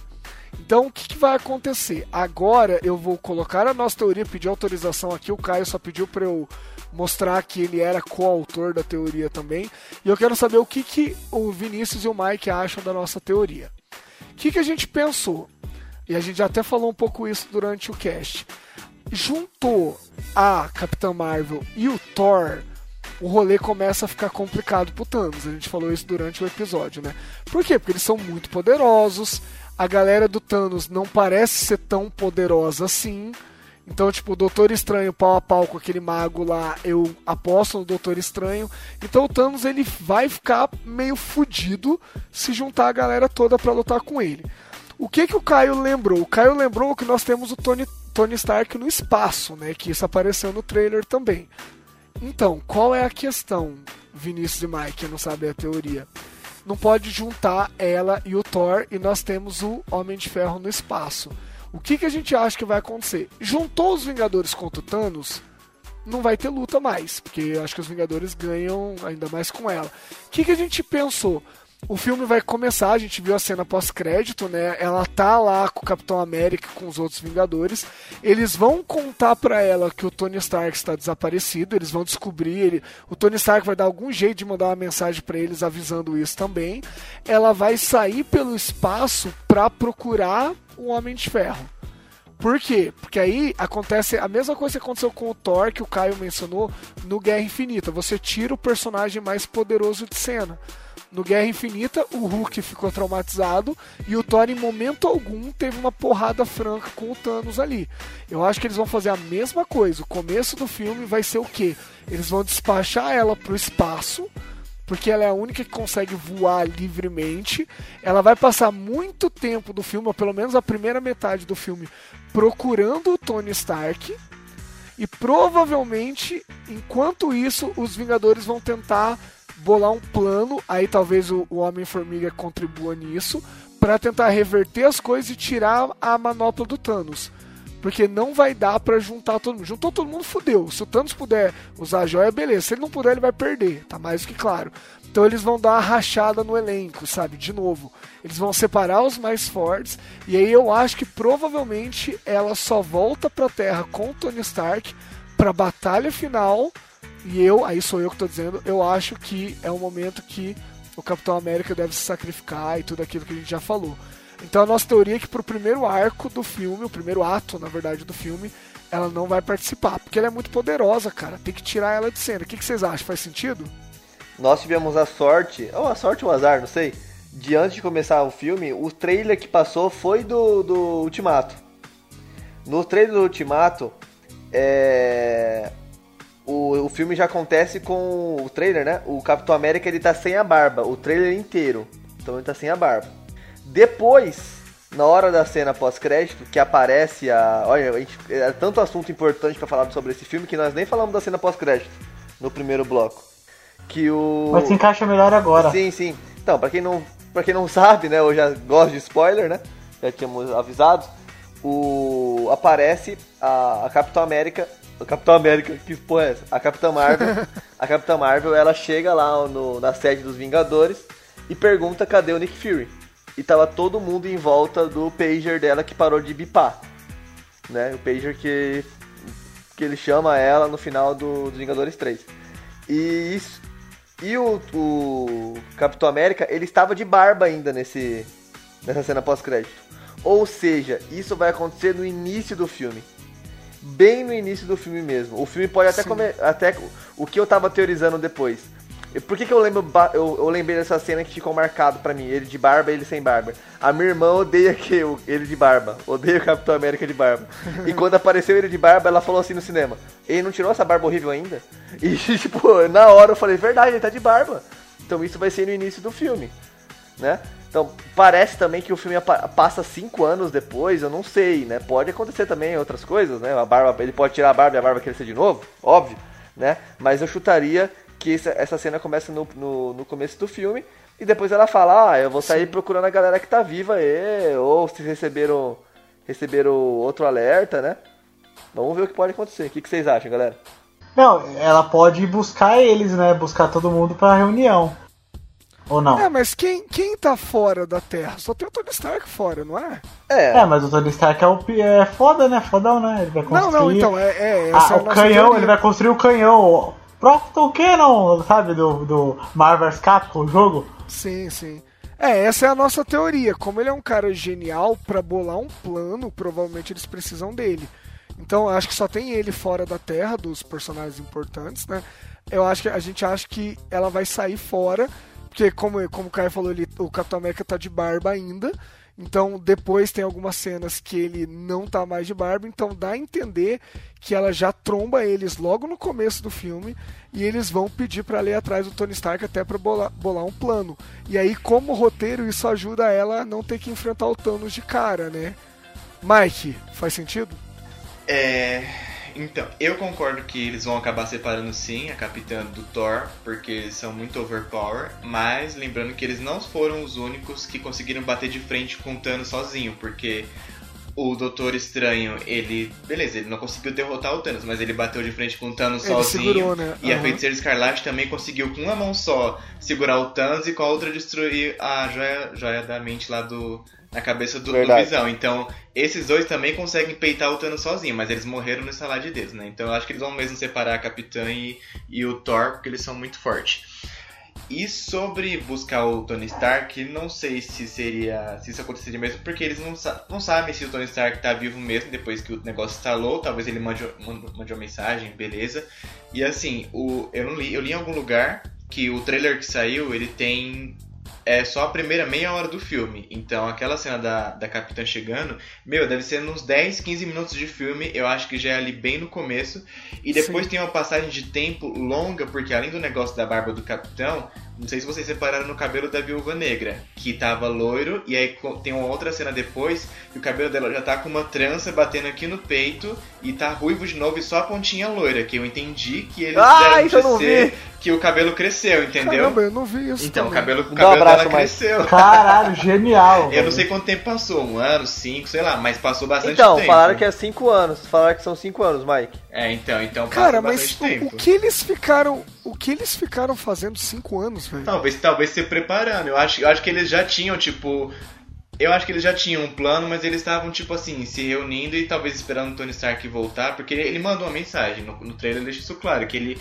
Então, o que, que, vai acontecer? Agora eu vou colocar a nossa teoria, pedir autorização aqui. O Caio só pediu para eu mostrar que ele era coautor da teoria também. E eu quero saber o que, que o Vinícius e o Mike acham da nossa teoria. O que, que a gente pensou? E a gente até falou um pouco isso durante o cast juntou a Capitã Marvel e o Thor, o rolê começa a ficar complicado pro Thanos. A gente falou isso durante o episódio, né? Por quê? Porque eles são muito poderosos. A galera do Thanos não parece ser tão poderosa assim. Então, tipo, o Doutor Estranho pau a pau com aquele mago lá, eu aposto no Doutor Estranho. Então o Thanos ele vai ficar meio fudido se juntar a galera toda para lutar com ele. O que que o Caio lembrou? O Caio lembrou que nós temos o Tony Tony Stark no espaço, né? Que isso apareceu no trailer também. Então, qual é a questão, Vinícius e Mike, não sabe a teoria? Não pode juntar ela e o Thor e nós temos o Homem de Ferro no espaço. O que, que a gente acha que vai acontecer? Juntou os Vingadores contra o Thanos, não vai ter luta mais, porque acho que os Vingadores ganham ainda mais com ela. O que, que a gente pensou? O filme vai começar, a gente viu a cena pós-crédito, né? Ela tá lá com o Capitão América com os outros Vingadores. Eles vão contar para ela que o Tony Stark está desaparecido, eles vão descobrir, ele, o Tony Stark vai dar algum jeito de mandar uma mensagem para eles avisando isso também. Ela vai sair pelo espaço para procurar o Homem de Ferro. Por quê? Porque aí acontece a mesma coisa que aconteceu com o Thor, que o Caio mencionou no Guerra Infinita. Você tira o personagem mais poderoso de cena. No Guerra Infinita, o Hulk ficou traumatizado e o Thor, em momento algum, teve uma porrada franca com o Thanos ali. Eu acho que eles vão fazer a mesma coisa. O começo do filme vai ser o quê? Eles vão despachar ela pro espaço, porque ela é a única que consegue voar livremente. Ela vai passar muito tempo do filme, ou pelo menos a primeira metade do filme, procurando o Tony Stark. E provavelmente, enquanto isso, os Vingadores vão tentar bolar um plano, aí talvez o, o Homem-Formiga contribua nisso, para tentar reverter as coisas e tirar a manopla do Thanos. Porque não vai dar para juntar todo mundo. Juntou todo mundo, fudeu. Se o Thanos puder usar a joia, beleza. Se ele não puder, ele vai perder. Tá mais do que claro. Então eles vão dar uma rachada no elenco, sabe? De novo. Eles vão separar os mais fortes. E aí eu acho que provavelmente ela só volta pra Terra com o Tony Stark pra batalha final e eu, aí sou eu que estou dizendo, eu acho que é um momento que o Capitão América deve se sacrificar e tudo aquilo que a gente já falou. Então a nossa teoria é que pro primeiro arco do filme, o primeiro ato, na verdade, do filme, ela não vai participar, porque ela é muito poderosa, cara. Tem que tirar ela de cena. O que, que vocês acham? Faz sentido? Nós tivemos a sorte, ou a sorte ou o azar, não sei, de antes de começar o filme, o trailer que passou foi do, do Ultimato. No trailer do Ultimato, é o, o filme já acontece com o trailer, né? O Capitão América ele tá sem a barba, o trailer inteiro. Então ele tá sem a barba. Depois, na hora da cena pós-crédito, que aparece a. Olha, a gente, é tanto assunto importante para falar sobre esse filme que nós nem falamos da cena pós-crédito no primeiro bloco. Que o. Mas se encaixa melhor agora. Sim, sim. Então, pra quem não, pra quem não (laughs) sabe, né? Eu já gosto de spoiler, né? Já tínhamos avisado. O. Aparece a, a Capitão América o Capitão América, que porra é essa? A Capitã Marvel, (laughs) a Capitã Marvel, ela chega lá no, na sede dos Vingadores e pergunta cadê o Nick Fury. E tava todo mundo em volta do pager dela que parou de bipar. Né? O pager que, que ele chama ela no final do, do Vingadores 3. E isso, e o, o Capitão América, ele estava de barba ainda nesse, nessa cena pós-crédito. Ou seja, isso vai acontecer no início do filme bem no início do filme mesmo. O filme pode até comer. Até o que eu tava teorizando depois. Por que, que eu lembro eu, eu lembrei dessa cena que ficou marcado para mim, ele de barba e ele sem barba. A minha irmã odeia que eu, ele de barba, odeia o Capitão América de barba. e quando apareceu ele de barba, ela falou assim no cinema: "Ele não tirou essa barba horrível ainda?" E (laughs) tipo, na hora eu falei: "Verdade, ele tá de barba". Então isso vai ser no início do filme, né? Então, parece também que o filme passa cinco anos depois, eu não sei, né? Pode acontecer também outras coisas, né? A barba, ele pode tirar a barba e a barba crescer de novo, óbvio, né? Mas eu chutaria que essa, cena começa no, no, no começo do filme e depois ela fala, ah, eu vou sair procurando a galera que tá viva aí, ou se receberam, receberam outro alerta, né? Vamos ver o que pode acontecer. O que, que vocês acham, galera? Não, ela pode buscar eles, né? Buscar todo mundo pra reunião. Ou não? É, mas quem, quem tá fora da Terra? Só tem o Tony Stark fora, não é? É, É, mas o Tony Stark é, o, é foda, né? Fodão, né? Ele vai construir. Não, não, então, é, é essa Ah, é o canhão, teoria. ele vai construir o canhão. O Procton Cannon, sabe? Do, do Marvel's Capcom, o jogo. Sim, sim. É, essa é a nossa teoria. Como ele é um cara genial pra bolar um plano, provavelmente eles precisam dele. Então, eu acho que só tem ele fora da Terra, dos personagens importantes, né? Eu acho que a gente acha que ela vai sair fora, porque como, como o Caio falou, ele, o Capitão América tá de barba ainda. Então, depois tem algumas cenas que ele não tá mais de barba, então dá a entender que ela já tromba eles logo no começo do filme e eles vão pedir pra ler atrás do Tony Stark até pra bolar, bolar um plano. E aí, como roteiro, isso ajuda ela a não ter que enfrentar o Thanos de cara, né? Mike, faz sentido? É. Então, eu concordo que eles vão acabar separando sim a capitã do Thor, porque eles são muito overpower, mas lembrando que eles não foram os únicos que conseguiram bater de frente com o Thanos sozinho, porque o Doutor Estranho, ele. Beleza, ele não conseguiu derrotar o Thanos, mas ele bateu de frente com o Thanos Ele sozinho. segurou, né? E a. Feiticeira Escarlate também conseguiu com uma mão só segurar o Thanos e com a outra destruir a joia, joia da mente lá do. Na cabeça do, do. Visão. Então, esses dois também conseguem peitar o Thanos sozinho, mas eles morreram no estalar de dedos, né? Então eu acho que eles vão mesmo separar a Capitã e, e o Thor, porque eles são muito fortes. E sobre buscar o Tony Stark, não sei se seria. se isso aconteceria mesmo, porque eles não, não sabem se o Tony Stark tá vivo mesmo depois que o negócio instalou. Talvez ele mande, mande, uma mensagem, beleza. E assim, o, eu li, eu li em algum lugar que o trailer que saiu, ele tem. É só a primeira meia hora do filme. Então aquela cena da, da Capitã chegando, meu, deve ser uns 10, 15 minutos de filme. Eu acho que já é ali bem no começo. E depois Sim. tem uma passagem de tempo longa, porque além do negócio da barba do capitão, não sei se vocês separaram no cabelo da viúva negra, que tava loiro, e aí tem uma outra cena depois, que o cabelo dela já tá com uma trança batendo aqui no peito, e tá ruivo de novo e só a pontinha loira, que eu entendi que eles Ah, fizeram vi. que o cabelo cresceu, entendeu? Caramba, eu não vi isso. então, o também. cabelo, o Dá um cabelo dela Mike. cresceu. Caralho, genial. Eu não sei quanto tempo passou, um ano, cinco, sei lá, mas passou bastante Então, tempo. falaram que é 5 anos. Falaram que são 5 anos, Mike. É, então, então Cara, mas bastante o, tempo. o que eles ficaram. O que eles ficaram fazendo cinco anos, velho? Talvez, talvez se preparando. Eu acho, eu acho que eles já tinham, tipo. Eu acho que eles já tinham um plano, mas eles estavam, tipo assim, se reunindo e talvez esperando o Tony Stark voltar, porque ele manda uma mensagem. No, no trailer deixa isso claro, que ele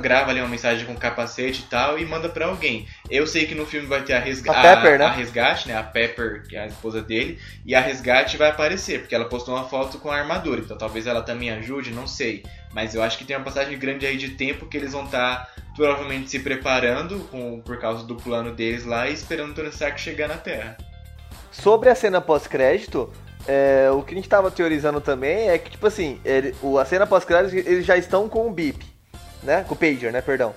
grava ali uma mensagem com capacete e tal e manda pra alguém. Eu sei que no filme vai ter a, resga A Pepper, né? a resgate, né? A Pepper, que é a esposa dele, e a resgate vai aparecer, porque ela postou uma foto com a armadura, então talvez ela também ajude, não sei. Mas eu acho que tem uma passagem grande aí de tempo que eles vão estar provavelmente se preparando com, por causa do plano deles lá e esperando o Tony Stark chegar na Terra. Sobre a cena pós-crédito, é, o que a gente tava teorizando também é que, tipo assim, ele- o, a cena pós-crédito, eles já estão com o bip, né? Com o pager, né? Perdão.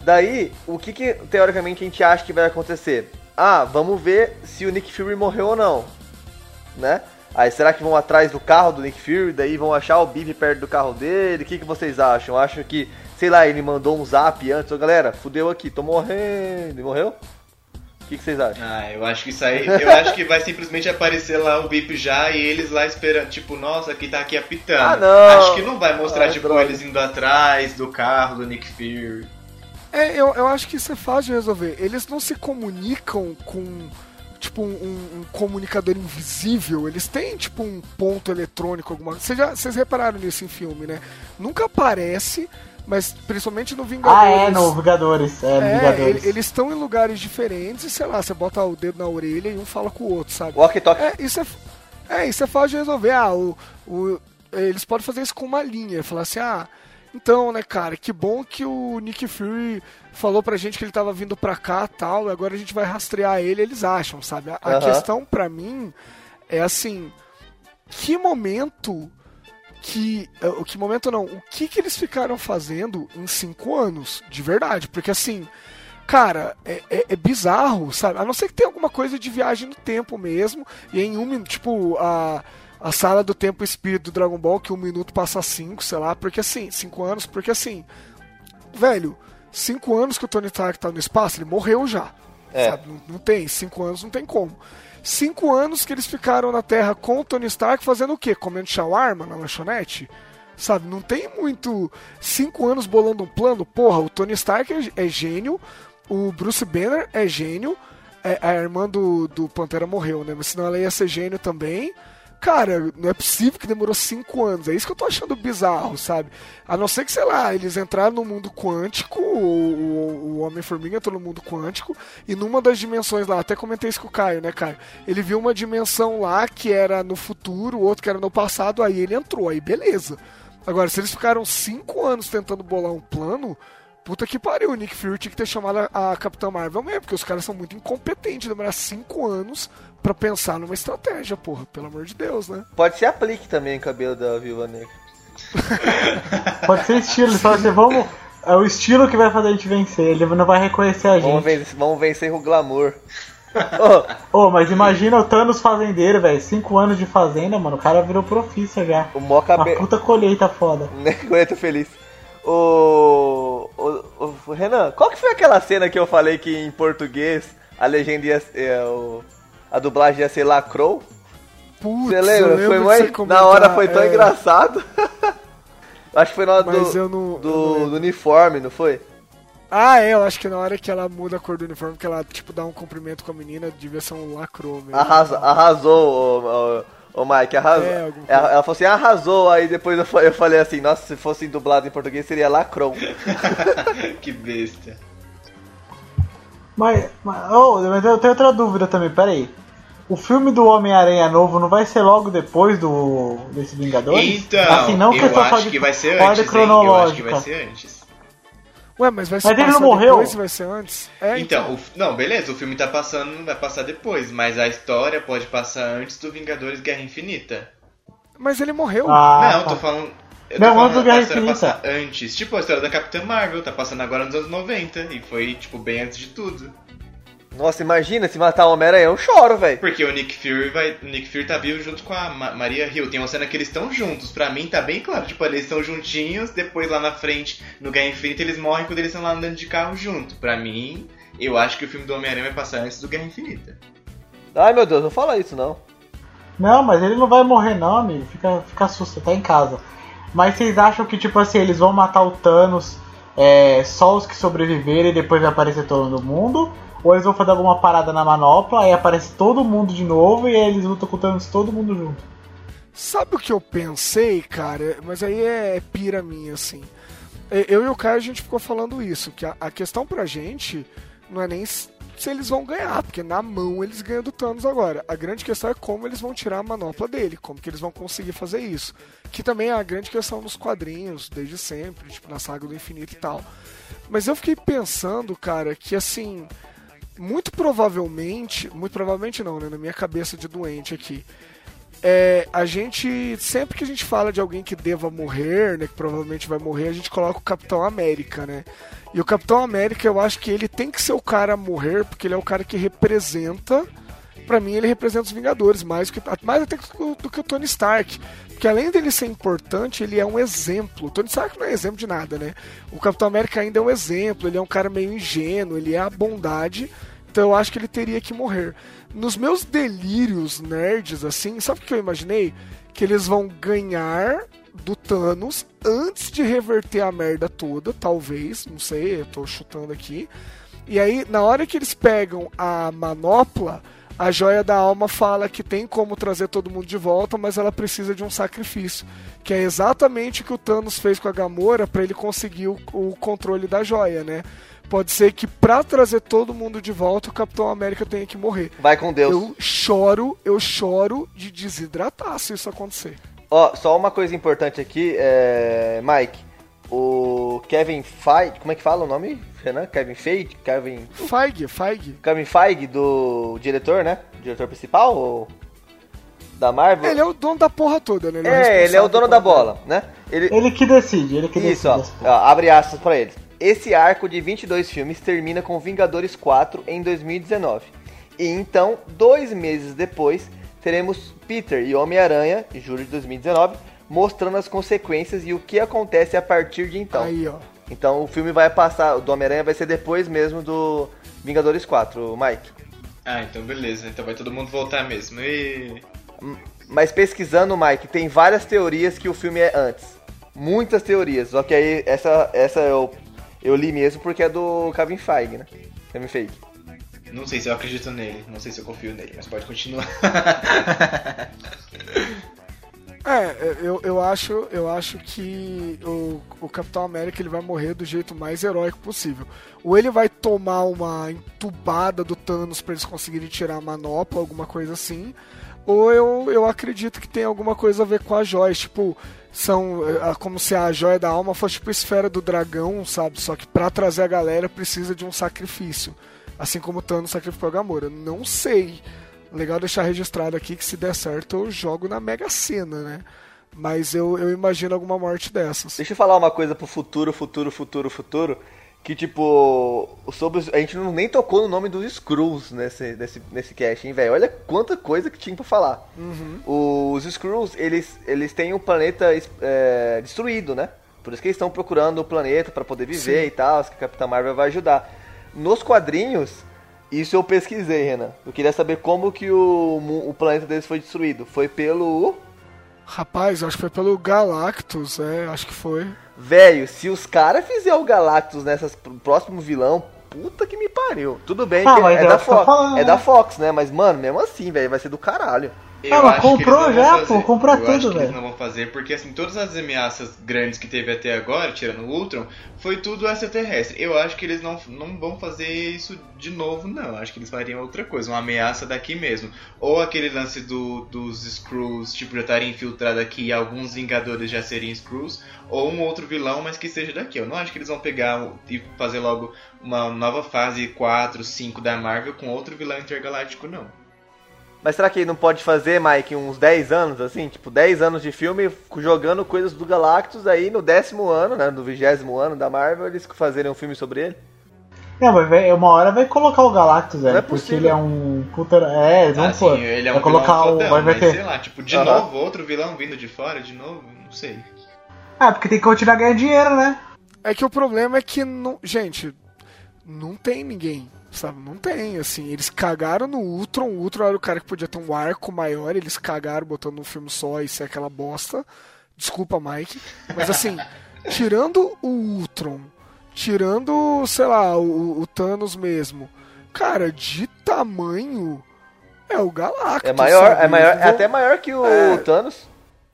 Daí, o que, que teoricamente a gente acha que vai acontecer? Ah, vamos ver se o Nick Fury morreu ou não, né? Aí, será que vão atrás do carro do Nick Fury, daí vão achar o bip perto do carro dele? O que, que vocês acham? Acham que, sei lá, ele mandou um zap antes, galera, fudeu aqui, tô morrendo, e morreu? O que, que vocês acham? Ah, eu acho que isso aí. Eu acho que vai simplesmente aparecer lá o VIP já e eles lá esperando, tipo, nossa, aqui tá aqui a Pitana. Ah, não. Acho que não vai mostrar, Ai, tipo, droga. eles indo atrás do carro do Nick Fury. É, eu, eu acho que isso é fácil de resolver. Eles não se comunicam com, tipo, um, um comunicador invisível. Eles têm, tipo, um ponto eletrônico, alguma coisa. Vocês repararam nisso em filme, né? Nunca aparece, mas principalmente no Vingadores. Ah, é, no Vingadores. É, no É, Vingadores. ele- eles estão em lugares diferentes e, sei lá, você bota o dedo na orelha e um fala com o outro, sabe? Walkie Talkie. É, isso é, é, isso é fácil de resolver. Ah, o, o- eles podem fazer isso com uma linha. Falar assim, ah, então, né, cara, que bom que o Nick Fury falou pra gente que ele tava vindo pra cá tal, e agora a gente vai rastrear ele, eles acham, sabe? A, a Aham. questão pra mim é assim, que momento que. eh, O que momento não, o que que eles ficaram fazendo em cinco anos, de verdade? Porque assim. Cara, é, é- é bizarro, sabe? A não ser que tenha alguma coisa de viagem no tempo mesmo. E em um minuto, tipo, a, a sala do tempo espírito do Dragon Ball, que um minuto passa cinco, sei lá, porque assim, cinco anos, porque assim, velho, cinco anos que o Tony Stark tá no espaço, ele morreu já. É. Sabe? Não, não tem, cinco anos não tem como. Cinco anos que eles ficaram na Terra com o Tony Stark fazendo o quê? Comendo shawarma na lanchonete? Sabe, não tem muito. Cinco anos bolando um plano. Porra, o Tony Stark é, é gênio, o Bruce Banner é gênio, é- a irmã do, do Pantera morreu, né? Mas senão ela ia ser gênio também. Cara, não é possível que demorou cinco anos. É isso que eu tô achando bizarro, sabe? A não ser que, sei lá, eles entraram no mundo quântico, o, o, Homem-Formiga entrou no mundo quântico, e numa das dimensões lá, até comentei isso com o Caio, né, Caio? Ele viu uma dimensão lá que era no futuro, outro que era no passado, aí ele entrou, aí beleza. Agora, se eles ficaram cinco anos tentando bolar um plano, puta que pariu, o Nick Fury tinha que ter chamado a, a Capitã Marvel mesmo, porque os caras são muito incompetentes, demorar cinco anos pra pensar numa estratégia, porra, pelo amor de Deus, né? Pode ser aplique também o cabelo da Viúva Negra. (laughs) Pode ser estilo, só assim, vamos. É o estilo que vai fazer a gente vencer, ele não vai reconhecer a Vamos, gente. vencer, vamos vencer o glamour. (laughs) Ô, mas imagina o Thanos fazendeiro, velho. Cinco anos de fazenda, mano. O cara virou profissa já. O mó Uma cabelo. puta colheita foda. (laughs) Né, Colheita feliz. O... o, o- Renan, qual que foi aquela cena que eu falei que em português a legenda ia é, o, a dublagem ia ser lacrou? Putz, Você eu lembra? Foi mais... você comentar, Na hora foi tão é, engraçado. (laughs) Acho que foi na hora Mas do, não- do, do uniforme, não foi? Ah, é, eu acho que na hora que ela muda a cor do uniforme, que ela, tipo, dá um cumprimento com a menina, devia ser um lacrô mesmo. Arrasa, arrasou, o, o, o Mike, arrasou. É, ela, ela falou assim, arrasou, aí depois eu, eu falei assim, nossa, se fosse dublado em português seria lacrou. (laughs) (laughs) que besta. Mas, mas, ô, mas eu tenho outra dúvida também, pera aí. O filme do Homem-Aranha novo não vai ser logo depois do desse Vingadores? Então, assim, não eu questão só acho de que vai ser antes? Eu acho que vai ser antes. Ué, mas vai ser Mas ele não morreu? depois, vai ser antes? É, Então, o, não, beleza, o filme tá passando, vai passar depois, mas a história pode passar antes do Vingadores Guerra Infinita. Mas ele morreu. Ah, não, tá. tô falando. Eu Não, tô antes do Guerra Infinita. passar antes. Tipo a história da Capitã Marvel, tá passando agora nos anos 90 e foi, tipo, bem antes de tudo. Nossa, imagina se matar o Homem-Aranha, eu choro, velho. Porque o Nick Fury vai. O Nick Fury tá vivo junto com a Ma- Maria Hill. Tem uma cena que eles estão juntos. Pra mim tá bem claro. Tipo, eles estão juntinhos, depois lá na frente, no Guerra Infinita, eles morrem quando eles estão lá andando de carro junto. Pra mim, eu acho que o filme do Homem-Aranha vai passar antes do Guerra Infinita. Ai meu Deus, não fala isso não. Não, mas ele não vai morrer não, amigo. Fica, fica susto, tá em casa. Mas vocês acham que, tipo assim, eles vão matar o Thanos é, só os que sobreviverem e depois vai aparecer todo mundo? Ou eles vão fazer alguma parada na manopla, aí aparece todo mundo de novo e eles lutam com Thanos todo mundo junto? Sabe o que eu pensei, cara? Mas aí é pira minha, assim. É, Eu e o Caio, a gente ficou falando isso, que a, a questão pra gente não é nem se eles vão ganhar, porque na mão eles ganham do Thanos agora. A grande questão é como eles vão tirar a manopla dele, como que eles vão conseguir fazer isso. Que também é a grande questão nos quadrinhos, desde sempre, tipo, na saga do infinito e tal. Mas eu fiquei pensando, cara, que assim, muito provavelmente, muito provavelmente não, né, na minha cabeça de doente aqui, é, a gente, sempre que a gente fala de alguém que deva morrer, né, que provavelmente vai morrer, a gente coloca o Capitão América, né? E o Capitão América, eu acho que ele tem que ser o cara a morrer, porque ele é o cara que representa, pra mim ele representa os Vingadores, mais, que, mais até do que o Tony Stark. Porque além dele ser importante, ele é um exemplo. Tony Stark não é exemplo de nada, né? O Capitão América ainda é um exemplo, ele é um cara meio ingênuo, ele é a bondade, então eu acho que ele teria que morrer. Nos meus delírios nerds, assim, sabe o que eu imaginei? Que eles vão ganhar do Thanos antes de reverter a merda toda, talvez, não sei, eu tô chutando aqui. E aí, na hora que eles pegam a manopla, a joia da alma fala que tem como trazer todo mundo de volta, mas ela precisa de um sacrifício. Que é exatamente o que o Thanos fez com a Gamora para ele conseguir o, o controle da joia, né? Pode ser que pra trazer todo mundo de volta, o Capitão América tenha que morrer. Vai com Deus. Eu choro, eu choro de desidratar se isso acontecer. Ó, só uma coisa importante aqui, é... Mike, o Kevin Feige, como é que fala o nome, Renan? Kevin Feige? Kevin, Feige, Feige. Kevin Feige, do diretor, né? Diretor principal, ou... da Marvel? Ele é o dono da porra toda, né? É, ele é o dono da bola, né? Ele... Ele que decide, ele que Isso, decide. ó, ó, abre aspas pra ele. Esse arco de 22 filmes termina com Vingadores 4 em 2019. E então, dois meses depois, teremos Peter e Homem-Aranha, em julho de 2019, mostrando as consequências e o que acontece a partir de então. Aí, ó. Então o filme vai passar, o do Homem-Aranha vai ser depois mesmo do Vingadores 4, Mike. Ah, então beleza. Então vai todo mundo voltar mesmo. E... Mas pesquisando, Mike, tem várias teorias que o filme é antes. Muitas teorias, só que aí essa, essa eu, eu li mesmo porque é do Kevin Feige, né? Kevin Feige. Não sei se eu acredito nele, não sei se eu confio nele, mas pode continuar. (laughs) É, eu, eu acho, eu acho que o, o Capitão América ele vai morrer do jeito mais heróico possível. Ou ele vai tomar uma entubada do Thanos para eles conseguirem tirar a manopla, alguma coisa assim. Ou eu, eu acredito que tem alguma coisa a ver com a joia, tipo, são é, como se a joia da alma fosse tipo a esfera do dragão, sabe? Só que para trazer a galera precisa de um sacrifício. Assim como o Thanos sacrificou a Gamora. Não sei. Legal deixar registrado aqui que se der certo eu jogo na Mega Sena, né? Mas eu, eu imagino alguma morte dessas. Deixa eu falar uma coisa pro futuro, futuro, futuro, futuro. Que tipo, sobre a gente não nem tocou no nome dos Skrulls nesse, nesse, nesse cast, hein, velho? Olha quanta coisa que tinha pra falar. Os Skrulls, eles, eles têm um planeta é, destruído, né? Por isso que eles estão procurando o planeta pra poder viver Sim. e tal, que a Capitã Marvel vai ajudar. Nos quadrinhos, isso eu pesquisei, Renan. Eu queria saber como que o, o planeta deles foi destruído. Foi pelo Rapaz, acho que foi pelo Galactus, é, acho que foi. Velho, se os caras fizerem o Galactus nessas pro próximo vilão, puta que me pariu. Tudo bem Ah, é, é da Fox, é né? da Fox, né? Mas, mano, mesmo assim, velho, vai ser do caralho. Eu Ah, mas eles comprou já, fazer. pô, comprou Eu tudo, acho que eles velho. não vão fazer, porque assim, todas as ameaças grandes que teve até agora, tirando o Ultron, foi tudo extraterrestre. Eu acho que eles não, não vão fazer isso de novo, não. Eu Acho que eles fariam outra coisa, uma ameaça daqui mesmo. Ou aquele lance do, dos Skrulls, tipo, já estarem infiltrados aqui e alguns Vingadores já serem Skrulls, ou um outro vilão, mas que seja daqui. Eu não acho que eles vão pegar e fazer logo uma nova fase 4, 5 da Marvel com outro vilão intergaláctico, não. Mas será que não pode fazer, Mike, uns 10 anos, assim? Tipo, 10 anos de filme jogando coisas do Galactus, aí no décimo ano, né? No vigésimo ano da Marvel, eles fazerem um filme sobre ele? Não, mas vai- uma hora vai colocar o Galactus, velho. Não é porque possível. ele é um puta. É, não Ah, pô. sim, ele é um vai colocar vilão o. fodão, Vai, vai ter. sei lá, tipo, de novo, outro vilão vindo de fora, de novo, não sei. Ah, porque tem que continuar ganhando dinheiro, né? É que o problema é que, não, gente, não tem ninguém, sabe? Não tem, assim. Eles cagaram no Ultron. O Ultron era o cara que podia ter um arco maior. Eles cagaram botando um filme só e ser aquela bosta. Desculpa, Mike. Mas, assim, (laughs) tirando o Ultron, tirando, sei lá, o, o Thanos mesmo, cara, de tamanho. É o Galactus. É maior, sabe? é maior, é até maior que o É. Thanos.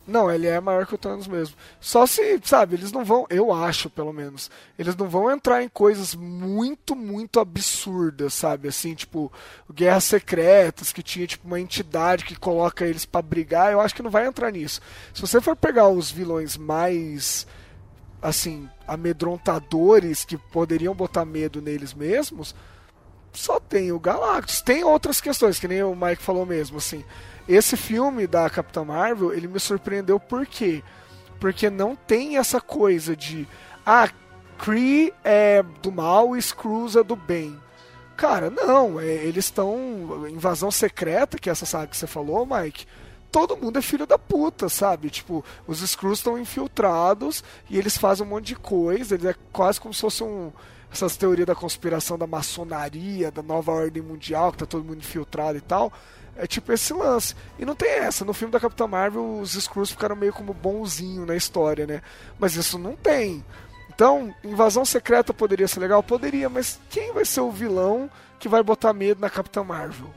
Não, ele é maior que o Thanos mesmo. Só se, sabe, eles não vão, eu acho pelo menos, eles não vão entrar em coisas muito, muito absurdas, sabe? Assim, tipo, guerras secretas, que tinha tipo uma entidade que coloca eles pra brigar, eu acho que não vai entrar nisso. Se você for pegar os vilões mais assim, amedrontadores que poderiam botar medo neles mesmos, só tem o Galactus. Tem outras questões, que nem o Mike falou mesmo, assim. Esse filme da Capitã Marvel, ele me surpreendeu por quê? Porque não tem essa coisa de ah, Kree é do mal e Skrulls é do bem. Cara, não, é, eles estão invasão secreta, que é essa saga que você falou, Mike. Todo mundo é filho da puta, sabe? Tipo, os Skrulls estão infiltrados e eles fazem um monte de coisa. Eles é quase como se fosse um essas teorias da conspiração da maçonaria, da nova ordem mundial, que tá todo mundo infiltrado e tal. É tipo esse lance. E não tem essa. No filme da Capitã Marvel, os Skrulls ficaram meio como bonzinho na história, né? Mas isso não tem. Então, invasão secreta poderia ser legal? Poderia, mas quem vai ser o vilão que vai botar medo na Capitã Marvel?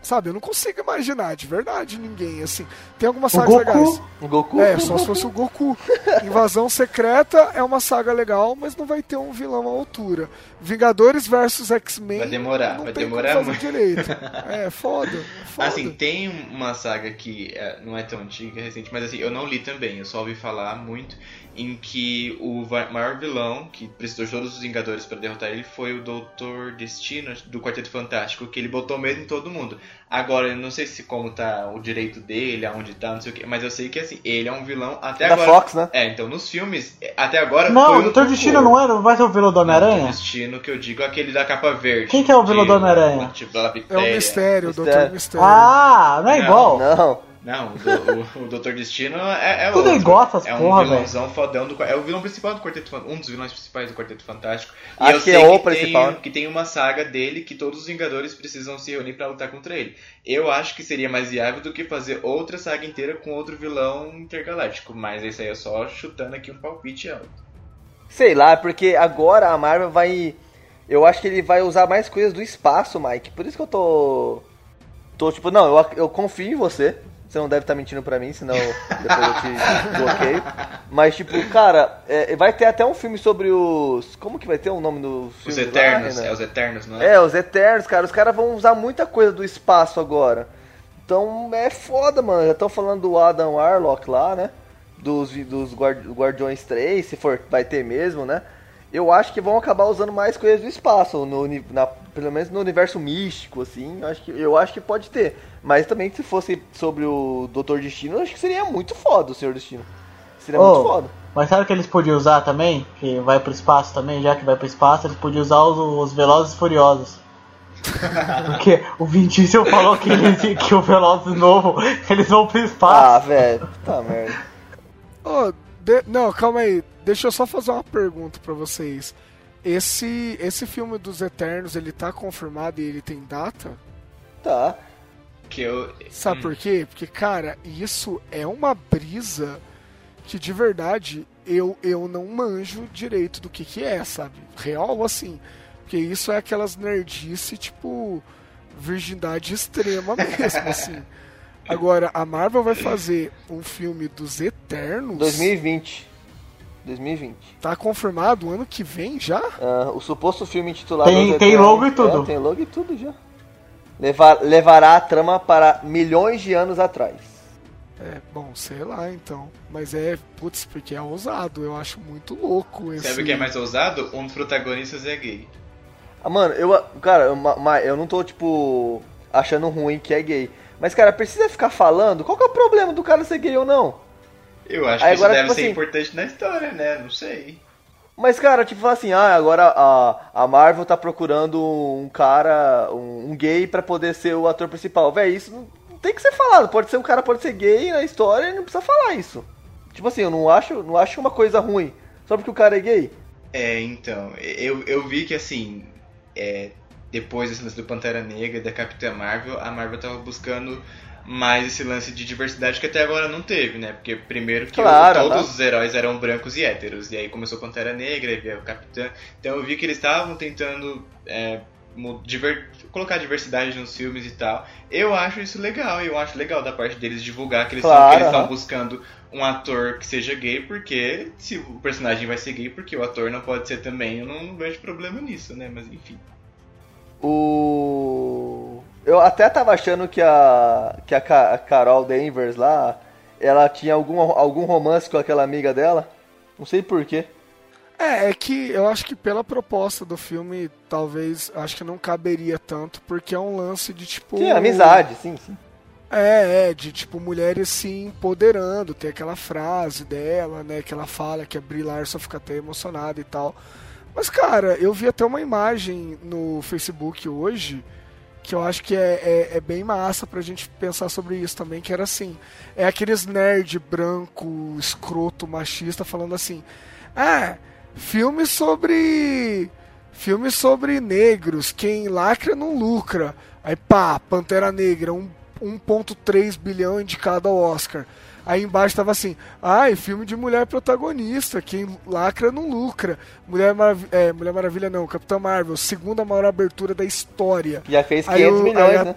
Sabe, eu não consigo imaginar, de verdade, ninguém, assim. Tem algumas sagas Goku. legais. O Goku. É, só se fosse o Goku. (laughs) Invasão Secreta é uma saga legal, mas não vai ter um vilão à altura. Vingadores versus X-Men. Vai demorar, vai demorar muito. direito. (laughs) É, foda. é foda. Assim, tem uma saga que é, não é tão antiga, recente, mas assim, eu não li também, eu só ouvi falar muito, em que o maior vilão, que precisou de todos os Vingadores para derrotar ele, foi o Doutor Destino, do Quarteto Fantástico, que ele botou medo em todo mundo. Agora, eu não sei se como tá o direito dele, aonde tá, não sei o que, mas eu sei que assim, ele é um vilão até Da agora. Fox, né? É, então nos filmes, até agora Não, foi o um Doutor. Destino não é? Não vai ser o vilão do Homem-Aranha? Destino que eu digo é aquele da capa verde. Quem que é o vilão do Homem-Aranha? É o mistério, o Doutor Mistério. Mistério. Ah, não é Não. igual. Não. Não, o, do- o, o Doutor Destino é, é outro. igual essas É um porra, vilãozão fodão do É o vilão principal do Quarteto Fantástico. Um dos vilões principais do Quarteto Fantástico. E Acho eu que sei é o que principal. Tem, que tem uma saga dele que todos os Vingadores precisam se reunir pra lutar contra ele. Eu acho que seria mais viável do que fazer outra saga inteira com outro vilão intergaláctico. Mas isso aí é só chutando aqui um palpite alto. Sei lá, porque agora a Marvel vai. Eu acho que ele vai usar mais coisas do espaço, Mike. Por isso que eu tô. Tô tipo, não, eu, eu confio em você. Você não deve estar mentindo pra mim, senão depois eu te bloqueio. Mas, tipo, cara, é, vai ter até um filme sobre os. Como que vai ter o nome do filme? Os lá, Eternos, Renan? é os Eternos, não é? É, os Eternos, cara. Os caras vão usar muita coisa do espaço agora. Então é foda, mano. Já estão falando do Adam Warlock lá, né? Dos, dos Guard- Guardiões 3, se for, vai ter mesmo, né? Eu acho que vão acabar usando mais coisas do espaço, no, na- pelo menos no universo místico, assim. Eu acho, que, eu acho que pode ter. Mas também se fosse sobre o Doutor Destino, eu acho que seria muito foda o Senhor Destino. Seria Oh, muito foda. Mas sabe o que eles podiam usar também? Que vai pro espaço também, já que vai pro espaço, eles podiam usar os, os Velozes e Furiosos. (laughs) Porque o Vin Diesel falou que, eles, que o Velozes novo, eles vão pro Ah, espaço. velho. Tá merda. Ô, de- Não, calma aí. Deixa eu só fazer uma pergunta pra vocês. Esse, esse filme dos Eternos, ele tá confirmado e ele tem data? Tá. Que eu. Sabe Hum. por quê? Porque, cara, isso é uma brisa que de verdade eu, eu não manjo direito do que que é, sabe? Real assim. Porque isso é aquelas nerdice, tipo, virgindade extrema mesmo, (laughs) assim. Agora, a Marvel vai fazer um filme dos Eternos. 2020. 2020. Tá confirmado ano que vem já? Ah, o suposto filme intitulado Tem- tem Eternos- logo e tudo. É, tem logo e tudo já. Levar, levará a trama para milhões de anos atrás. É, bom, sei lá então. Mas é, putz, porque é ousado. Eu acho muito louco esse. Sabe o que é mais ousado? Um dos protagonistas é gay. Ah, mano, eu. Cara, eu, eu não tô, tipo, achando ruim que é gay. Mas, cara, precisa ficar falando? Qual que é o problema do cara ser gay ou não? Eu acho Aí que isso agora, deve tipo ser assim- importante na história, né? Não sei. Mas, cara, tipo, fala assim, ah, agora a, a Marvel tá procurando um cara, um, um gay pra poder ser o ator principal. Véi, isso não, não tem que ser falado. Pode ser um cara, pode ser gay na história e não precisa falar isso. Tipo assim, eu não acho, não acho uma coisa ruim. Só porque o cara é gay. É, então, eu, eu vi que assim, é, depois desse lance do Pantera Negra e da Capitã Marvel, a Marvel tava buscando mais esse lance de diversidade que até agora não teve, né? Porque primeiro que Claro, todos né? os heróis eram brancos e héteros, e aí começou Pantera Negra, e veio o Capitã. Então eu vi que eles estavam tentando é, diver- colocar diversidade nos filmes e tal. Eu acho isso legal, eu acho legal da parte deles divulgar que eles Claro, estão buscando um ator que seja gay, porque se o personagem vai ser gay, porque o ator não pode ser também, eu não vejo problema nisso, né? Mas enfim. O. Eu até tava achando que a. que a, Ca- a Carol Danvers lá. Ela tinha algum, algum romance com aquela amiga dela. Não sei porquê. É, é que eu acho que pela proposta do filme, talvez, acho que não caberia tanto, porque é um lance de tipo. Sim, amizade, sim, sim. É, é, de tipo mulheres se empoderando, tem aquela frase dela, né, que ela fala que a Brie Larson fica até emocionada e tal. Mas cara, eu vi até uma imagem no Facebook hoje que eu acho que é, é, é bem massa pra gente pensar sobre isso também, que era assim, é aqueles nerd branco, escroto, machista falando assim, ah, filme sobre filme sobre negros, quem lacra não lucra. Aí pá, Pantera Negra, um 1.3 bilhão indicado ao Oscar. Aí embaixo tava assim, ai, filme de mulher protagonista, quem lacra não lucra. Mulher, Marav é, mulher Maravilha não, Capitã Marvel, segunda maior abertura da história. Já fez Aí 500 o- milhões, a- né?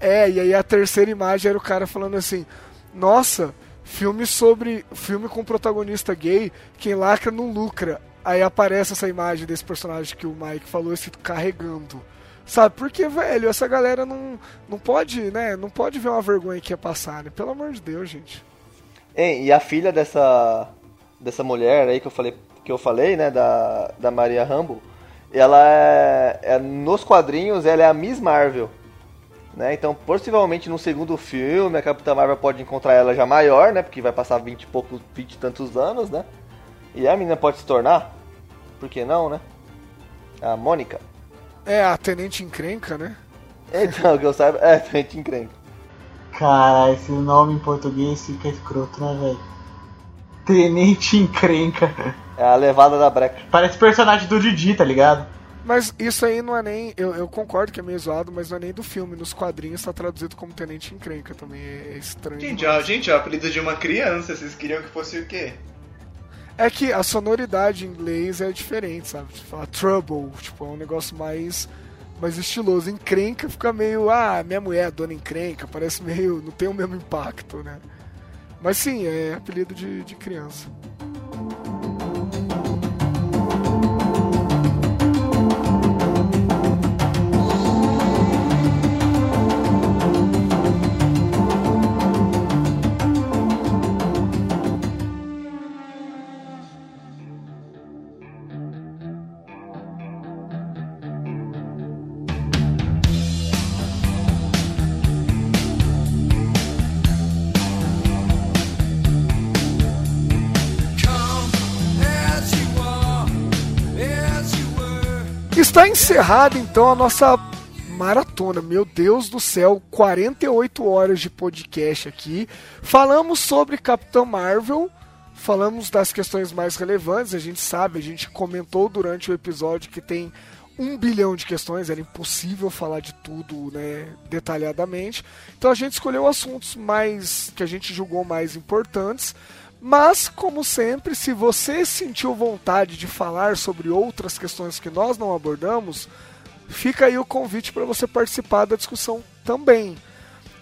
É, e aí a terceira imagem era o cara falando assim: Nossa, filme sobre. filme com protagonista gay, quem lacra não lucra. Aí aparece essa imagem desse personagem que o Mike falou, esse carregando. Sabe, porque, velho, essa galera não, não pode, né? Não pode ver uma vergonha que ia passar, né? Pelo amor de Deus, gente. Hein, e a filha dessa dessa mulher aí que eu falei, que eu falei, né, da, da Maria Rambo, ela é, é- nos quadrinhos ela é a Miss Marvel. Né? Então, possivelmente no segundo filme, a Capitã Marvel pode encontrar ela já maior, né? Porque vai passar 20 e poucos, 20 e tantos anos, né? E a menina pode se tornar, por que não, né? A Mônica. É, a Tenente Encrenca, né? Então, que eu saiba, é, Tenente Encrenca. Cara, esse nome em português fica escroto, né, velho? Tenente Encrenca. É a levada da breca. Parece personagem do Didi, tá ligado? Mas isso aí não é nem. Eu, eu, concordo que é meio zoado, mas não é nem do filme. Nos quadrinhos tá traduzido como Tenente Encrenca também. É estranho. Gente, ó, gente, ó, apelido de uma criança. Vocês queriam que fosse o quê? É que a sonoridade em inglês é diferente, sabe? Você fala trouble, tipo, é um negócio mais, mais estiloso. Encrenca fica meio, ah, minha mulher é dona encrenca, parece meio. não tem o mesmo impacto, né? Mas sim, é apelido de, de criança. Encerrada então a nossa maratona. Meu Deus do céu, 48 horas de podcast aqui. Falamos sobre Capitão Marvel, falamos das questões mais relevantes. A gente sabe, a gente comentou durante o episódio que tem um bilhão de questões, era impossível falar de tudo né, detalhadamente. Então a gente escolheu assuntos mais que a gente julgou mais importantes. Mas, como sempre, se você sentiu vontade de falar sobre outras questões que nós não abordamos, fica aí o convite para você participar da discussão também.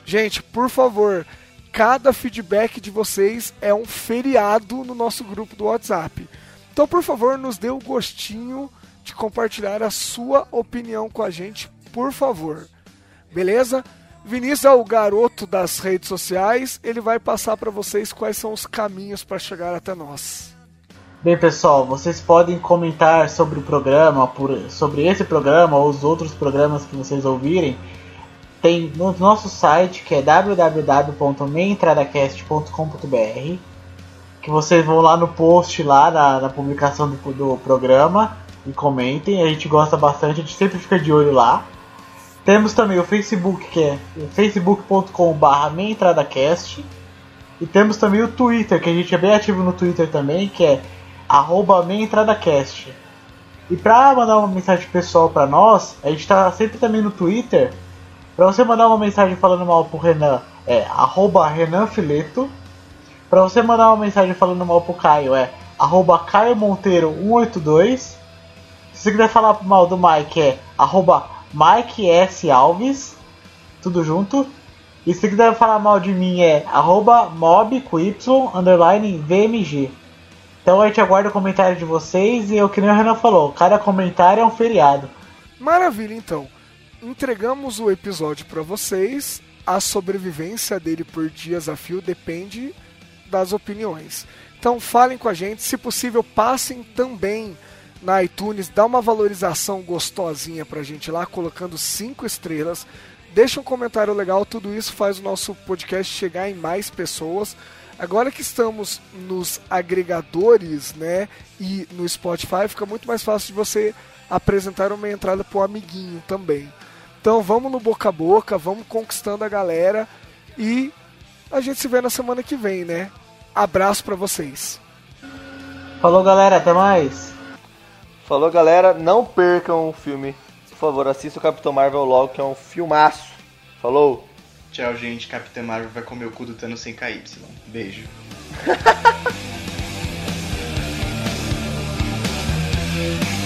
Gente, por favor, cada feedback de vocês é um feriado no nosso grupo do WhatsApp. Então, por favor, nos dê o gostinho de compartilhar a sua opinião com a gente, por favor. Beleza? Vinícius é o garoto das redes sociais, ele vai passar para vocês quais são os caminhos para chegar até nós. Bem, pessoal, vocês podem comentar sobre o programa, por, sobre esse programa ou os outros programas que vocês ouvirem. Tem no nosso site que é www.meintradacast.com.br que vocês vão lá no post lá na, na publicação do, do programa e comentem. A gente gosta bastante, a gente sempre fica de olho lá. Temos também o Facebook, que é facebook.com.br meentradacast. E temos também o Twitter, que a gente é bem ativo no Twitter também, que é arroba meentradacast. E pra mandar uma mensagem pessoal pra nós, a gente tá sempre também no Twitter. Pra você mandar uma mensagem falando mal pro Renan, é arroba Renan Fileto. Pra você mandar uma mensagem falando mal pro Caio, é arroba Caio Monteiro 182. Se você quiser falar mal do Mike, é arroba Mike S. Alves, tudo junto. E se quiser falar mal de mim é arroba mob com Y, underline VMG. Então a gente aguarda o comentário de vocês e é o que nem o Renan falou, cada comentário é um feriado. Maravilha, então. Entregamos o episódio para vocês. A sobrevivência dele por dias a fio depende das opiniões. Então falem com a gente, se possível, passem também na iTunes, dá uma valorização gostosinha pra gente lá, colocando cinco estrelas. Deixa um comentário legal, tudo isso faz o nosso podcast chegar em mais pessoas. Agora que estamos nos agregadores, né, e no Spotify, fica muito mais fácil de você apresentar uma entrada pro amiguinho também. Então vamos no boca a boca, vamos conquistando a galera e a gente se vê na semana que vem, né? Abraço para vocês. Falou, galera, até mais. Falou, galera. Não percam o filme. Por favor, assista o Capitão Marvel logo, que é um filmaço. Falou. Tchau, gente. Capitão Marvel vai comer o cu do Thanos sem KY. Beijo. (laughs)